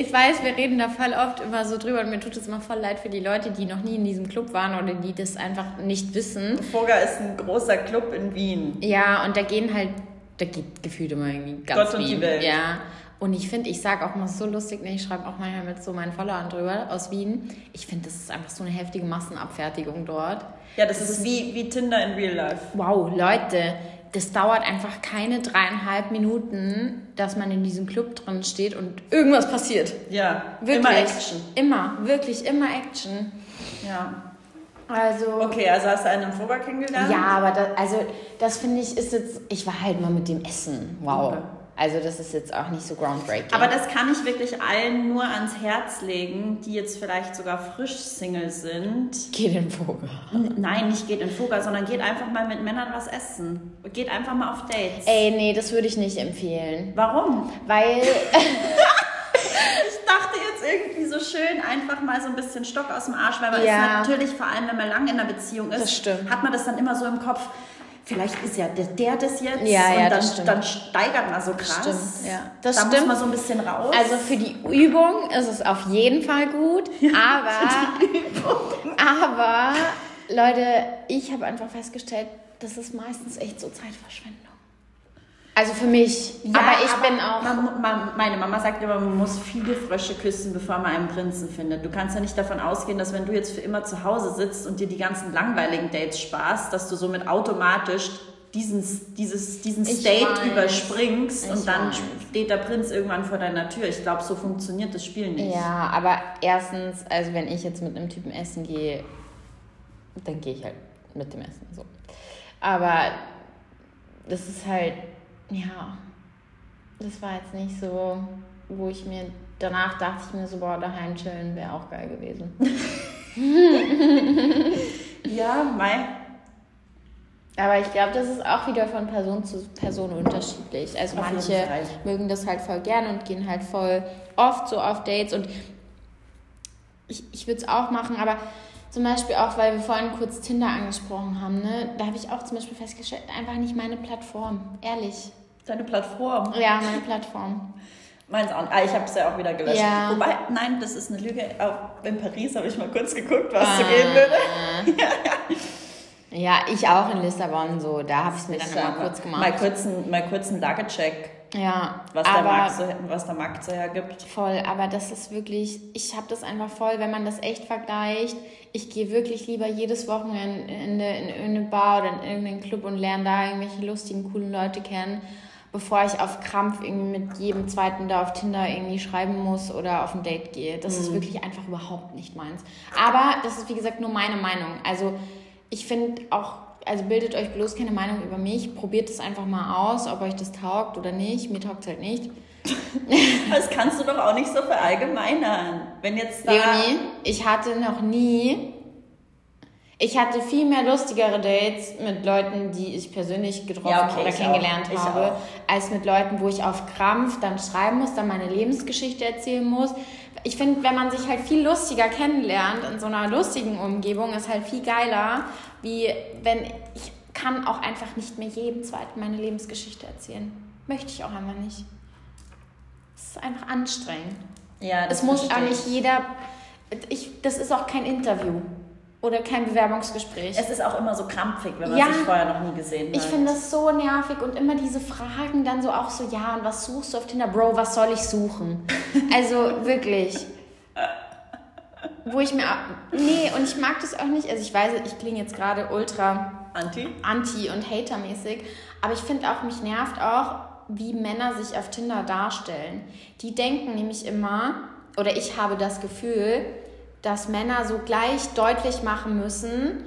A: Ich weiß, wir reden da voll oft immer so drüber und mir tut es immer voll leid für die Leute, die noch nie in diesem Club waren oder die das einfach nicht wissen.
B: Foga ist ein großer Club in Wien.
A: Ja, und da gehen halt, da geht gefühlt immer irgendwie ganz
B: Gott und die Welt.
A: Ja. Und ich finde, ich sage auch mal so lustig, ne, ich schreibe auch manchmal mit so meinen Followern drüber aus Wien. Ich finde, das ist einfach so eine heftige Massenabfertigung dort.
B: Ja, das, das ist, ist wie, wie Tinder in Real Life.
A: Wow, Leute, das dauert einfach keine dreieinhalb Minuten, dass man in diesem Club drin steht und irgendwas passiert.
B: Ja,
A: wirklich. Immer Action. Immer, wirklich, immer Action.
B: Ja.
A: Also.
B: Okay, also hast du einen im Vorbar kennengelernt?
A: Ja, aber das, also das finde ich ist jetzt. Ich war halt mal mit dem Essen. Wow. Okay. Also das ist jetzt auch nicht so groundbreaking.
B: Aber das kann ich wirklich allen nur ans Herz legen, die jetzt vielleicht sogar frisch Single sind.
A: Geht in Foga.
B: Nein, nicht geht in Foga, sondern geht einfach mal mit Männern was essen. Geht einfach mal auf Dates.
A: Ey, nee, das würde ich nicht empfehlen.
B: Warum?
A: Weil...
B: ich dachte jetzt irgendwie so schön, einfach mal so ein bisschen Stock aus dem Arsch, weil man
A: Ja.
B: ist natürlich, vor allem wenn man lange in einer Beziehung ist, hat man das dann immer so im Kopf, vielleicht ist ja der, der das jetzt
A: Ja,
B: und
A: ja,
B: dann,
A: das stimmt.
B: dann steigert man so krass.
A: Stimmt, ja. Das
B: da
A: stimmt.
B: muss man so ein bisschen raus.
A: Also für die Übung ist es auf jeden Fall gut, aber, aber Leute, ich habe einfach festgestellt, das ist meistens echt so Zeitverschwendung. Also für mich, aber ich bin auch.
B: Man, man, meine Mama sagt immer, man muss viele Frösche küssen, bevor man einen Prinzen findet. Du kannst ja nicht davon ausgehen, dass wenn du jetzt für immer zu Hause sitzt und dir die ganzen langweiligen Dates sparst, dass du somit automatisch diesen, dieses, diesen
A: Ich
B: State
A: weiß.
B: überspringst
A: Ich
B: und dann
A: weiß.
B: steht der Prinz irgendwann vor deiner Tür. Ich glaube, so funktioniert das Spiel nicht.
A: Ja, aber erstens, also wenn ich jetzt mit einem Typen essen gehe, dann gehe ich halt mit dem Essen so. Aber das ist halt, ja, das war jetzt nicht so, wo ich mir danach dachte ich mir so, boah, daheim chillen wäre auch geil gewesen.
B: Ja, Mai.
A: Aber ich glaube, das ist auch wieder von Person zu Person unterschiedlich. Also
B: jeden
A: manche mögen das halt voll gern und gehen halt voll oft so auf Dates. Und ich, ich würde es auch machen, aber zum Beispiel auch, weil wir vorhin kurz Tinder angesprochen haben, ne? da habe ich auch zum Beispiel festgestellt, einfach nicht meine Plattform. Ehrlich.
B: Deine Plattform.
A: Ja, meine Plattform.
B: Meins auch. Ah, ich habe es ja auch wieder gelöscht.
A: Ja.
B: Wobei, nein, das ist eine Lüge. Auch in Paris habe ich mal kurz geguckt, was
A: Ah.
B: so gehen würde.
A: Ja, ich auch in Lissabon so. Da habe ich es mir dann immer kurz gemacht.
B: Mal kurz einen, mal kurz einen Lagecheck,
A: ja,
B: was, der Markt so, was der Markt so hergibt.
A: Voll, aber das ist wirklich, ich habe das einfach voll, wenn man das echt vergleicht. Ich gehe wirklich lieber jedes Wochenende in, in irgendeine Bar oder in irgendeinen Club und lerne da irgendwelche lustigen, coolen Leute kennen, bevor ich auf Krampf irgendwie mit jedem zweiten da auf Tinder irgendwie schreiben muss oder auf ein Date gehe. Das ist wirklich einfach überhaupt nicht meins. Aber das ist, wie gesagt, nur meine Meinung. Also ich finde auch, also bildet euch bloß keine Meinung über mich. Probiert es einfach mal aus, ob euch das taugt oder nicht. Mir taugt es halt nicht.
B: Das kannst du doch auch nicht so verallgemeinern. Wenn jetzt da...
A: Leonie, ich hatte noch nie. Ich hatte viel mehr lustigere Dates mit Leuten, die ich persönlich getroffen
B: Ja, okay,
A: oder kennengelernt
B: auch.
A: Habe, als mit Leuten, wo ich auf Krampf dann schreiben muss, dann meine Lebensgeschichte erzählen muss. Ich finde, wenn man sich halt viel lustiger kennenlernt in so einer lustigen Umgebung, ist halt viel geiler, wie wenn ich kann auch einfach nicht mehr jedem zweiten meine Lebensgeschichte erzählen. Möchte ich auch einfach nicht. Es ist einfach anstrengend.
B: Ja, das
A: Es muss auch nicht
B: ich.
A: jeder. Ich, das ist auch kein Interview oder kein Bewerbungsgespräch.
B: Es ist auch immer so krampfig, wenn man
A: Ja.
B: sich vorher noch nie gesehen hat.
A: ich finde das so nervig und immer diese Fragen dann so auch so, ja, und was suchst du auf Tinder? Bro, was soll ich suchen? Also wirklich. Wo ich mir. Nee, und ich mag das auch nicht. Also ich weiß, ich klinge jetzt gerade ultra
B: Anti?
A: anti- und hatermäßig. Aber ich finde auch, mich nervt auch, wie Männer sich auf Tinder darstellen. Die denken nämlich immer, oder ich habe das Gefühl, dass Männer so gleich deutlich machen müssen,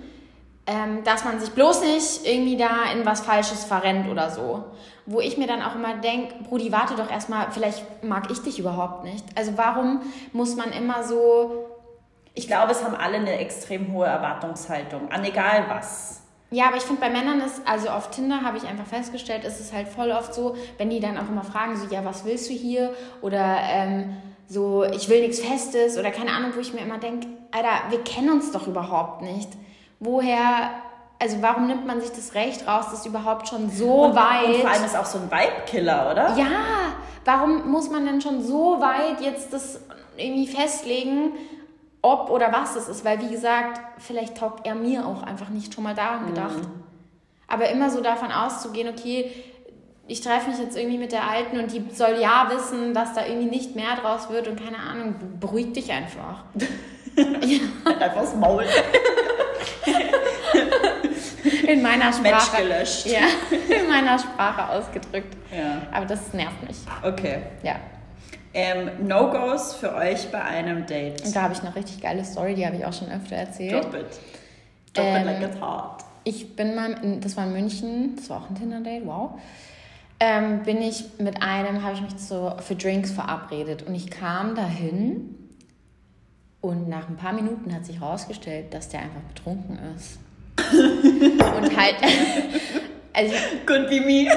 A: ähm, dass man sich bloß nicht irgendwie da in was Falsches verrennt oder so. Wo ich mir dann auch immer denke, Brudi, warte doch erstmal, vielleicht mag ich dich überhaupt nicht. Also warum muss man immer so
B: Ich glaube, es haben alle eine extrem hohe Erwartungshaltung, an egal was.
A: Ja, aber ich finde bei Männern ist, also auf Tinder habe ich einfach festgestellt, ist es halt voll oft so, wenn die dann auch immer fragen, so, ja, was willst du hier? Oder ähm, so, ich will nichts Festes oder keine Ahnung, wo ich mir immer denke, Alter, wir kennen uns doch überhaupt nicht. Woher, also warum nimmt man sich das Recht raus, das überhaupt schon so
B: Und,
A: weit...
B: und vor allem ist auch so ein Vibe-Killer, oder?
A: Ja, warum muss man denn schon so weit jetzt das irgendwie festlegen, ob oder was es ist? Weil, wie gesagt, vielleicht taugt er mir auch einfach nicht schon mal daran gedacht. Aber immer so davon auszugehen, okay, ich treffe mich jetzt irgendwie mit der Alten und die soll ja wissen, dass da irgendwie nicht mehr draus wird und keine Ahnung, beruhig dich einfach.
B: Einfach das Maul.
A: In meiner
B: Match
A: Sprache.
B: gelöscht.
A: Ja, in meiner Sprache ausgedrückt.
B: Ja.
A: Aber das nervt mich.
B: Okay.
A: Ja.
B: Ähm, No-Gos für euch bei einem Date.
A: Und da habe ich eine richtig geile Story, die habe ich auch schon öfter erzählt.
B: Drop it. Drop
A: Ähm,
B: it like it's hot.
A: Ich bin mal, in, das war in München, das war auch ein Tinder-Date, wow. Ähm, bin ich mit einem, habe ich mich zu, für Drinks verabredet und ich kam dahin und nach ein paar Minuten hat sich herausgestellt, dass der einfach betrunken ist. und halt, also
B: Could be me.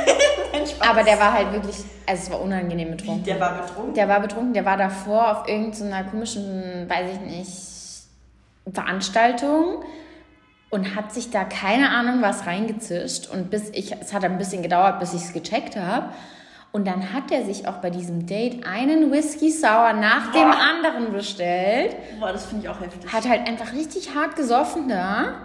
A: Aber der war halt wirklich, also es war unangenehm betrunken.
B: Der war betrunken?
A: Der war betrunken, der war davor auf irgendeiner komischen, weiß ich nicht, Veranstaltung und hat sich da keine Ahnung was reingezischt. Und bis ich, es hat ein bisschen gedauert, bis ich es gecheckt habe. Und dann hat er sich auch bei diesem Date einen Whisky Sour nach dem
B: Boah.
A: anderen bestellt.
B: Boah, das finde ich auch heftig.
A: Hat halt einfach richtig hart gesoffen da.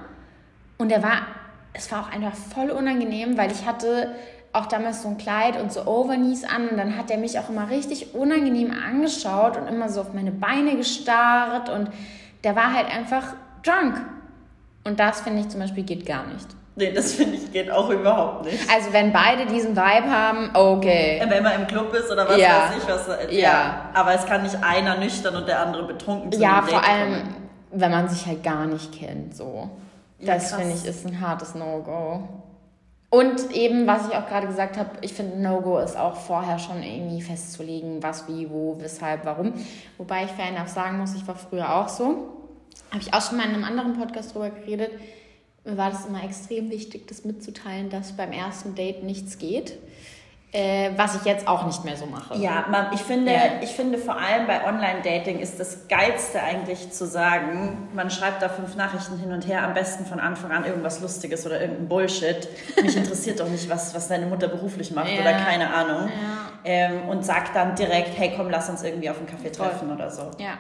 A: Und er war, es war auch einfach voll unangenehm, weil ich hatte auch damals so ein Kleid und so Overknees an und dann hat er mich auch immer richtig unangenehm angeschaut und immer so auf meine Beine gestarrt und der war halt einfach drunk. Und das finde ich zum Beispiel geht gar nicht.
B: Nee, das finde ich geht auch überhaupt nicht.
A: Also wenn beide diesen Vibe haben, okay.
B: Wenn man im Club ist oder was
A: Ja.
B: weiß ich was. äh,
A: Ja.
B: Aber es kann nicht einer nüchtern und der andere betrunken zu
A: Ja,
B: Date
A: vor allem,
B: kommen.
A: wenn man sich halt gar nicht kennt, so.
B: Ja,
A: Das finde ich ist ein hartes No-Go. Und eben, was ich auch gerade gesagt habe, ich finde No-Go ist auch vorher schon irgendwie festzulegen, was, wie, wo, weshalb, warum. Wobei ich fair enough sagen muss, ich war früher auch so. Habe ich auch schon mal in einem anderen Podcast drüber geredet. Mir war das immer extrem wichtig, das mitzuteilen, dass beim ersten Date nichts geht. Äh, was ich jetzt auch nicht mehr so mache.
B: Ja, ich, finde,
A: Ja.
B: ich finde vor allem bei Online-Dating ist das Geilste eigentlich zu sagen, man schreibt da fünf Nachrichten hin und her, am besten von Anfang an irgendwas Lustiges oder irgendein Bullshit. Mich interessiert doch nicht, was, was deine Mutter beruflich macht
A: Ja.
B: oder keine Ahnung.
A: Ja.
B: Ähm, und sagt dann direkt, hey komm, lass uns irgendwie auf einen Kaffee
A: Voll.
B: treffen oder so.
A: Ja.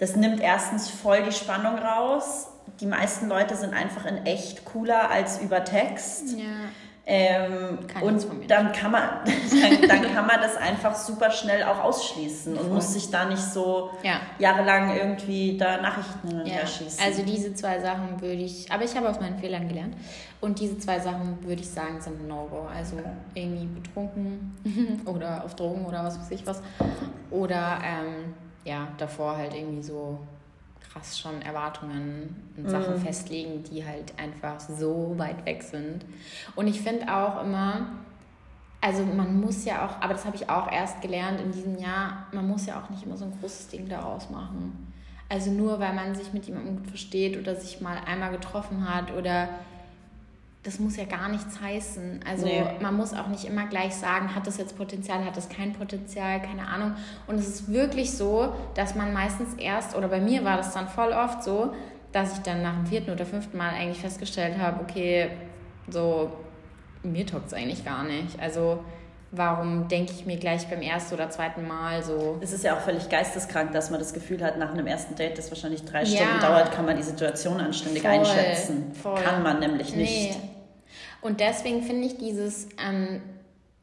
B: Das nimmt erstens voll die Spannung raus. Die meisten Leute sind einfach in echt cooler als über Text.
A: ja.
B: Ähm, und dann kann, man, dann, dann kann man das einfach super schnell auch ausschließen und muss sich da nicht so
A: Ja.
B: jahrelang irgendwie da Nachrichten hin und
A: Ja,
B: her schießen.
A: also diese zwei Sachen würde ich, aber ich habe aus meinen Fehlern gelernt. Und diese zwei Sachen würde ich sagen, sind No-Go. Also irgendwie betrunken oder auf Drogen oder was weiß ich was. Oder ähm, ja, davor halt irgendwie so krass schon Erwartungen und Sachen
B: Mhm.
A: festlegen, die halt einfach so weit weg sind. Und ich finde auch immer, also man muss ja auch, aber das habe ich auch erst gelernt in diesem Jahr, man muss ja auch nicht immer so ein großes Ding daraus machen. Also nur weil man sich mit jemandem gut versteht oder sich mal einmal getroffen hat oder das muss ja gar nichts heißen. Also
B: Nee.
A: man muss auch nicht immer gleich sagen, hat das jetzt Potenzial, hat das kein Potenzial, keine Ahnung. Und es ist wirklich so, dass man meistens erst, oder bei mir war das dann voll oft so, dass ich dann nach dem vierten oder fünften Mal eigentlich festgestellt habe, okay, so, mir taugt es eigentlich gar nicht. Also warum denke ich mir gleich beim ersten oder zweiten Mal so,
B: es ist ja auch völlig geisteskrank, dass man das Gefühl hat, nach einem ersten Date, das wahrscheinlich drei
A: Ja.
B: Stunden dauert, kann man die Situation anständig
A: Voll,
B: einschätzen.
A: voll.
B: Kann man nämlich nicht.
A: Und deswegen finde ich dieses, ähm,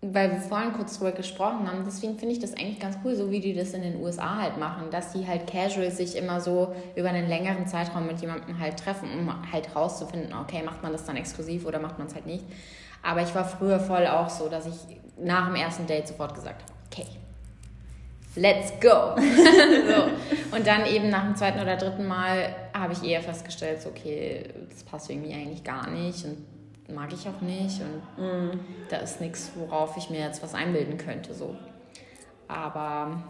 A: weil wir vorhin kurz drüber gesprochen haben, deswegen finde ich das eigentlich ganz cool, so wie die das in den USA halt machen, dass die halt casual sich immer so über einen längeren Zeitraum mit jemandem halt treffen, um halt rauszufinden, okay, macht man das dann exklusiv oder macht man es halt nicht. Aber ich war früher voll auch so, dass ich nach dem ersten Date sofort gesagt habe, okay, let's go. so. Und dann eben nach dem zweiten oder dritten Mal habe ich eher festgestellt, so, okay, das passt irgendwie eigentlich gar nicht und mag ich auch nicht und da ist nichts, worauf ich mir jetzt was einbilden könnte. So. Aber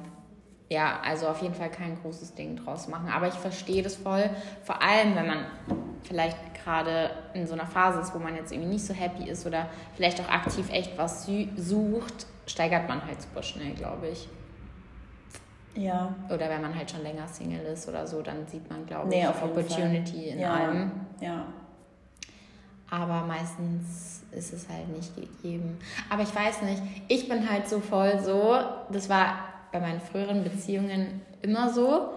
A: ja, also auf jeden Fall kein großes Ding draus machen. Aber ich verstehe das voll, vor allem wenn man vielleicht gerade in so einer Phase ist, wo man jetzt irgendwie nicht so happy ist oder vielleicht auch aktiv echt was sucht, steigert man halt super schnell, glaube ich.
B: Ja.
A: Oder wenn man halt schon länger Single ist oder so, dann sieht man, glaube
B: Nee,
A: ich, Opportunity in
B: ja.
A: allem.
B: Ja.
A: Aber meistens ist es halt nicht gegeben. Aber ich weiß nicht, ich bin halt so voll so, das war bei meinen früheren Beziehungen immer so,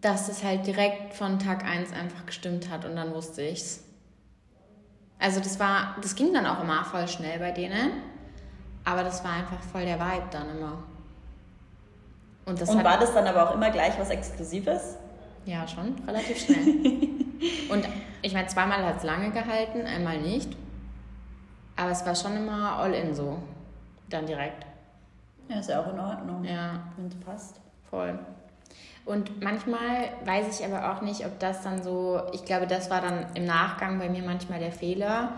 A: dass es halt direkt von Tag 1 einfach gestimmt hat und dann wusste ich's. Also das war, das ging dann auch immer voll schnell bei denen, aber das war einfach voll der Vibe dann immer. Und das
B: Und
A: hat,
B: war das dann aber auch immer gleich was Exklusives?
A: ja, schon relativ schnell. Und ich meine, zweimal hat es lange gehalten, einmal nicht. Aber es war schon immer all in so. Dann direkt.
B: Ja, ist ja auch in Ordnung.
A: Ja,
B: Wenn es passt.
A: voll. Und manchmal weiß ich aber auch nicht, ob das dann so, ich glaube, das war dann im Nachgang bei mir manchmal der Fehler,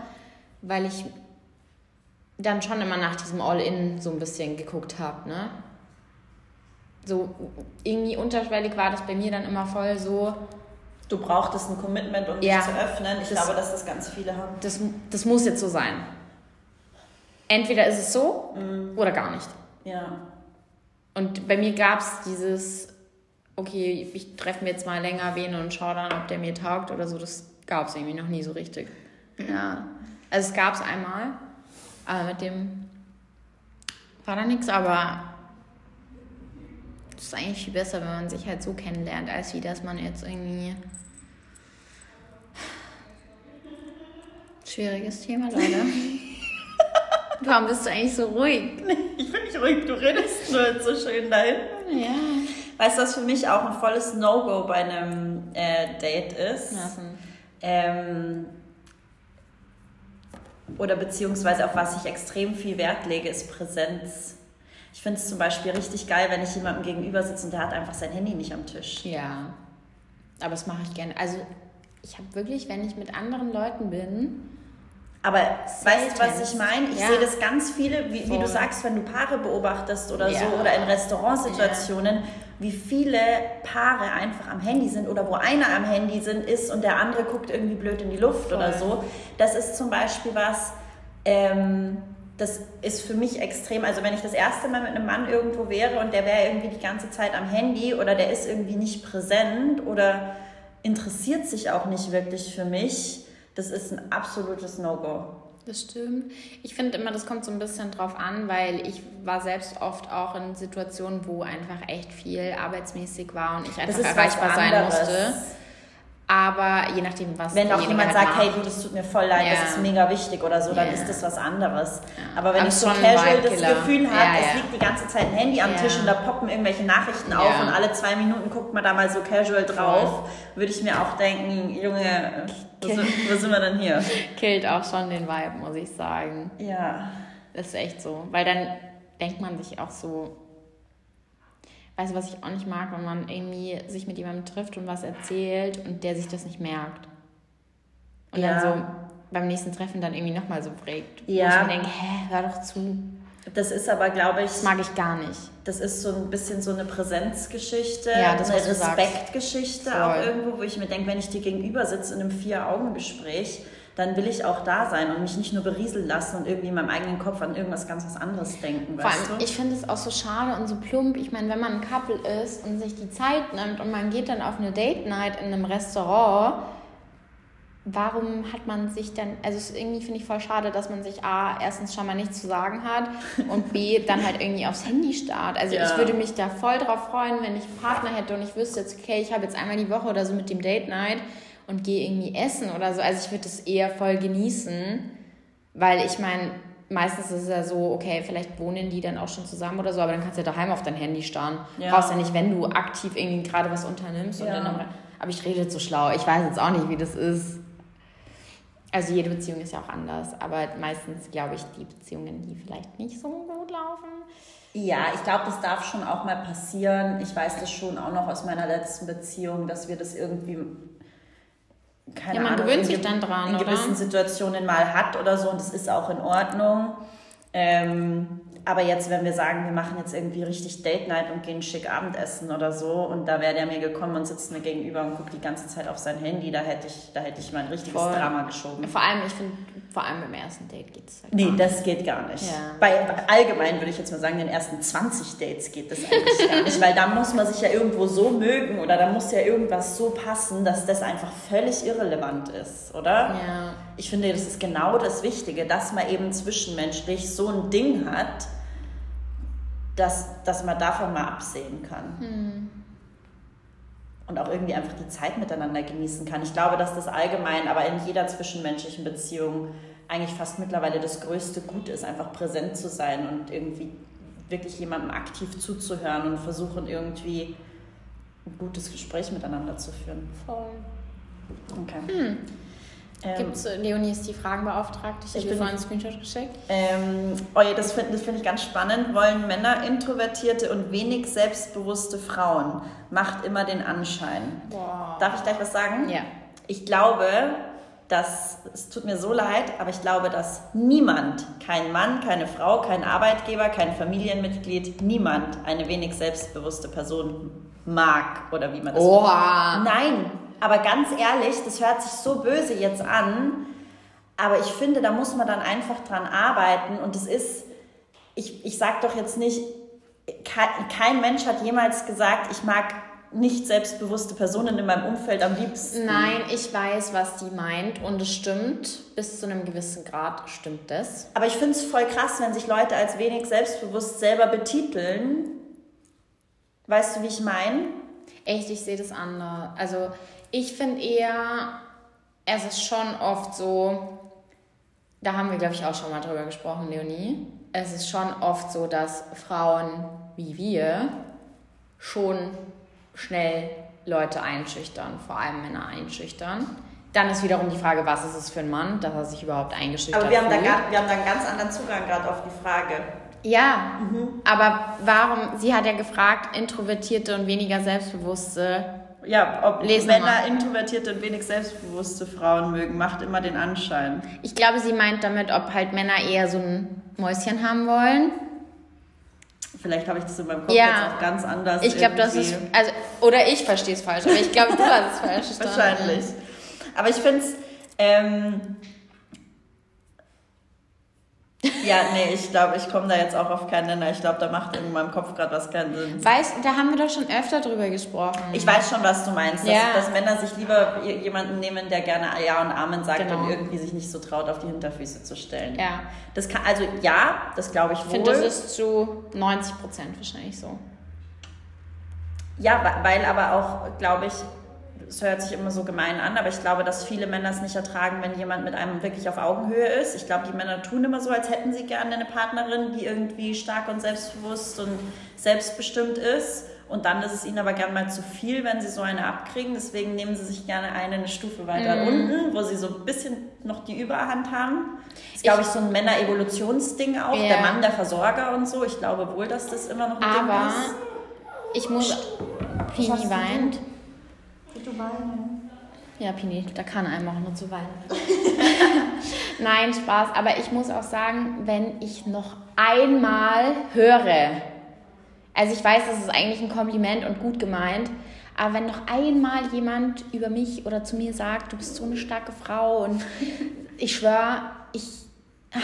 A: weil ich dann schon immer nach diesem All-In so ein bisschen geguckt habe, ne? So irgendwie unterschwellig war das bei mir dann immer voll so,
B: Du brauchtest ein Commitment, um
A: Ja,
B: dich zu öffnen. Ich
A: das-
B: glaube, dass das ganz viele haben.
A: das, das muss jetzt so sein. entweder ist es so oder gar nicht.
B: Ja.
A: Und bei mir gab es dieses, okay, ich treffe mir jetzt mal länger wen und schaue dann, ob der mir taugt oder so. Das gab es irgendwie noch nie so richtig. Ja. Also es gab es einmal, aber mit dem war da nichts, aber es ist eigentlich viel besser, wenn man sich halt so kennenlernt, als wie dass man jetzt irgendwie. Schwieriges Thema, Leute. Warum bist du eigentlich so ruhig?
B: Ich bin nicht ruhig, du redest nur so schön dahin.
A: Ja.
B: Weißt du, was für mich auch ein volles No-Go bei einem äh, Date ist? Ähm, oder beziehungsweise auf was ich extrem viel Wert lege, ist Präsenz. Ich finde es zum Beispiel richtig geil, wenn ich jemandem gegenüber sitze und der hat einfach sein Handy nicht am Tisch.
A: Ja. Aber das mache ich gerne. Also, ich habe wirklich, wenn ich mit anderen Leuten bin,
B: Aber weißt du, was ich meine? Ich
A: Ja.
B: sehe das ganz viele, wie, wie du sagst, wenn du Paare beobachtest oder
A: Ja.
B: so oder in Restaurantsituationen, wie viele Paare einfach am Handy sind oder wo einer am Handy sind, ist und der andere guckt irgendwie blöd in die Luft
A: Voll.
B: oder so. Das ist zum Beispiel was, ähm, das ist für mich extrem. Also wenn ich das erste Mal mit einem Mann irgendwo wäre und der wäre irgendwie die ganze Zeit am Handy oder der ist irgendwie nicht präsent oder interessiert sich auch nicht wirklich für mich, das ist ein absolutes No-Go.
A: Das stimmt. Ich finde immer, das kommt so ein bisschen drauf an, weil ich war selbst oft auch in Situationen, wo einfach echt viel arbeitsmäßig war und ich einfach
B: Das ist was
A: erreichbar sein musste. Aber je nachdem, was
B: Wenn auch jemand sagt,
A: macht.
B: hey, du, das tut mir voll leid,
A: Ja.
B: das ist mega wichtig oder so, dann
A: Ja.
B: ist das was anderes.
A: Ja.
B: Aber wenn
A: Aber
B: ich so casual das. Gefühl habe, es liegt die ganze Zeit ein Handy am. Tisch und da poppen irgendwelche Nachrichten auf und alle zwei Minuten guckt man da mal so casual drauf, würde ich mir auch denken, Junge, wo sind, wo sind wir denn hier?
A: killt auch schon den Vibe, muss ich sagen.
B: Ja.
A: Das ist echt so. Weil dann denkt man sich auch so, weißt du, was ich auch nicht mag, wenn man irgendwie sich mit jemandem trifft und was erzählt und der sich das nicht merkt. Und
B: Ja.
A: dann so beim nächsten Treffen dann irgendwie nochmal so fragt.
B: Ja.
A: Wo ich mir denke, hä, hör doch zu.
B: Das ist aber, glaube ich,
A: Das mag ich gar nicht.
B: das ist so ein bisschen so eine Präsenzgeschichte,
A: Ja, das,
B: eine. Respektgeschichte auch irgendwo, wo ich mir denke, wenn ich dir gegenüber sitze in einem Vier-Augen-Gespräch, dann will ich auch da sein und mich nicht nur berieseln lassen und irgendwie in meinem eigenen Kopf an irgendwas ganz was anderes denken,
A: Vor allem,
B: du?
A: ich finde es auch so schade und so plump. Ich meine, wenn man ein Couple ist und sich die Zeit nimmt und man geht dann auf eine Date Night in einem Restaurant, warum hat man sich dann, also es ist irgendwie finde ich voll schade, dass man sich A, erstens schon mal nichts zu sagen hat und B, dann halt irgendwie aufs Handy starrt. Also
B: Ja.
A: ich würde mich da voll drauf freuen, wenn ich einen Partner hätte und ich wüsste jetzt, okay, ich habe jetzt einmal die Woche oder so mit dem Date Night und gehe irgendwie essen oder so. Also ich würde das eher voll genießen, weil ich meine, meistens ist es ja so, okay, vielleicht wohnen die dann auch schon zusammen oder so, aber dann kannst du ja daheim auf dein Handy starren.
B: Ja.
A: Brauchst ja nicht, wenn du aktiv irgendwie gerade was unternimmst.
B: Ja.
A: dann aber ich rede so schlau. Ich weiß jetzt auch nicht, wie das ist. Also jede Beziehung ist ja auch anders, aber meistens glaube ich die Beziehungen, die vielleicht nicht so gut laufen.
B: Ja, ich glaube, das darf schon auch mal passieren. Ich weiß das schon auch noch aus meiner letzten Beziehung, dass wir das irgendwie keine
A: Ja, man
B: Ahnung,
A: gewöhnt sich dann dran,
B: in
A: oder?
B: gewissen Situationen mal hat oder so und das ist auch in Ordnung. Ähm, aber jetzt, wenn wir sagen, wir machen jetzt irgendwie richtig Date Night und gehen schick Abendessen oder so und da wäre der mir gekommen und sitzt mir gegenüber und guckt die ganze Zeit auf sein Handy, da hätte ich, da hätte ich mein richtiges
A: Voll.
B: Drama geschoben.
A: Vor allem, ich finde, vor allem beim ersten Date geht es halt
B: Nee, das geht gar nicht.
A: Ja.
B: Bei, bei allgemein würde ich jetzt mal sagen, den ersten 20 Dates geht das eigentlich gar nicht, weil da muss man sich ja irgendwo so mögen oder da muss ja irgendwas so passen, dass das einfach völlig irrelevant ist, oder?
A: Ja.
B: Ich finde, das ist genau das Wichtige, dass man eben zwischenmenschlich so ein Ding hat, dass, dass man davon mal absehen kann. Und auch irgendwie einfach die Zeit miteinander genießen kann. Ich glaube, dass das allgemein, aber in jeder zwischenmenschlichen Beziehung eigentlich fast mittlerweile das größte Gut ist, einfach präsent zu sein und irgendwie wirklich jemandem aktiv zuzuhören und versuchen irgendwie ein gutes Gespräch miteinander zu führen.
A: Voll.
B: Okay. Ähm,
A: Gibt's, Leonie ist die Fragenbeauftragte. Ich
B: Ich
A: habe vorhin einen Screenshot geschickt.
B: Ähm, oh ja, das finde das find ich ganz spannend. Wollen Männer introvertierte und wenig selbstbewusste Frauen? Macht immer den Anschein.
A: Boah.
B: Darf ich gleich was sagen?
A: Ja.
B: Ich glaube, dass, es tut mir so leid, aber ich glaube, dass niemand, kein Mann, keine Frau, kein Arbeitgeber, kein Familienmitglied, niemand eine wenig selbstbewusste Person mag oder wie man das
A: Oha.
B: Nein, aber ganz ehrlich, das hört sich so böse jetzt an, Aber ich finde, da muss man dann einfach dran arbeiten. Und es ist, ich, ich sage doch jetzt nicht, kein, kein Mensch hat jemals gesagt, ich mag nicht selbstbewusste Personen in meinem Umfeld am liebsten.
A: Nein, ich weiß, was die meint und es stimmt. Bis zu einem gewissen Grad stimmt das.
B: Aber ich finde es voll krass, wenn sich Leute als wenig selbstbewusst selber betiteln. Weißt du, wie ich meine?
A: Echt, ich sehe das anders. Also ich finde eher, es ist schon oft so, da haben wir, glaube ich, auch schon mal drüber gesprochen, Leonie. Es ist schon oft so, dass Frauen wie wir schon schnell Leute einschüchtern, vor allem Männer einschüchtern. Dann ist wiederum die Frage, was ist es für ein Mann, dass er sich überhaupt eingeschüchtert
B: Aber wir haben, da,
A: fühlt.
B: wir haben da einen ganz anderen Zugang gerade auf die Frage.
A: Ja, aber warum, sie hat ja gefragt, introvertierte und weniger selbstbewusste.
B: Ja, ob
A: Lesen
B: Männer introvertierte und wenig selbstbewusste Frauen mögen, macht immer den Anschein.
A: Ich glaube, sie meint damit, ob halt Männer eher so ein Mäuschen haben wollen.
B: Vielleicht habe ich das in meinem Kopf
A: Ja.
B: jetzt auch ganz anders.
A: Ich glaube, das ist, also, oder ich verstehe es falsch, aber ich glaube, du hast es falsch.
B: Wahrscheinlich. Aber ich finde es. Ähm, ja, nee, ich glaube, ich komme da jetzt auch auf keinen Nenner. Ich glaube, da macht in meinem Kopf gerade was keinen Sinn.
A: Weißt, da haben wir doch schon öfter drüber gesprochen.
B: Ich weiß schon, was du meinst. Dass,
A: Ja.
B: dass Männer sich lieber jemanden nehmen, der gerne Ja und Amen sagt
A: Genau.
B: und irgendwie sich nicht so traut, auf die Hinterfüße zu stellen.
A: Ja.
B: Das kann, also ja, das glaube ich
A: Ich
B: wohl.
A: finde, das ist zu 90 Prozent wahrscheinlich so.
B: Ja, weil aber auch, glaube ich, es hört sich immer so gemein an, aber ich glaube, dass viele Männer es nicht ertragen, wenn jemand mit einem wirklich auf Augenhöhe ist. Ich glaube, die Männer tun immer so, als hätten sie gerne eine Partnerin, die irgendwie stark und selbstbewusst und selbstbestimmt ist. Und dann ist es ihnen aber gern mal zu viel, wenn sie so eine abkriegen. Deswegen nehmen sie sich gerne eine, eine Stufe weiter
A: Mhm.
B: unten, wo sie so ein bisschen noch die Überhand haben. Das ist, glaube ich, so ein Männer-Evolutionsding auch.
A: Ja.
B: Der Mann, der Versorger und so. Ich glaube wohl, dass das immer noch ein Ding
A: Aber
B: ist.
A: ich muss. Pini
B: du Du weinen.
A: Ja, Pini, da kann einem auch nur zu weinen. Nein, Spaß. Aber ich muss auch sagen, wenn ich noch einmal höre, also ich weiß, das ist eigentlich ein Kompliment und gut gemeint, aber wenn noch einmal jemand über mich oder zu mir sagt, du bist so eine starke Frau und ich schwöre, ich ah,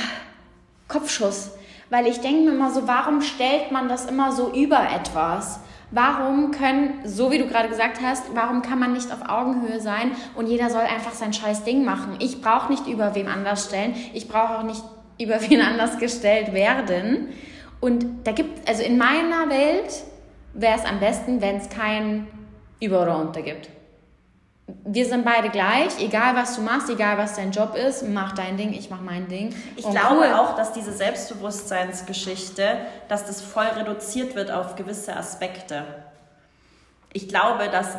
A: Kopfschuss, weil ich denke mir immer so, warum stellt man das immer so über etwas? Warum können, so wie du gerade gesagt hast, warum kann man nicht auf Augenhöhe sein und jeder soll einfach sein scheiß Ding machen? Ich brauche nicht über wem anders stellen, ich brauche auch nicht über wen anders gestellt werden. Und da gibt, also in meiner Welt wäre es am besten, wenn es kein Über oder gibt. Wir sind beide gleich, egal was du machst, egal was dein Job ist, mach dein Ding, ich mach mein Ding.
B: Ich
A: Und
B: glaube
A: cool.
B: auch, dass diese Selbstbewusstseinsgeschichte, dass das voll reduziert wird auf gewisse Aspekte. Ich glaube, dass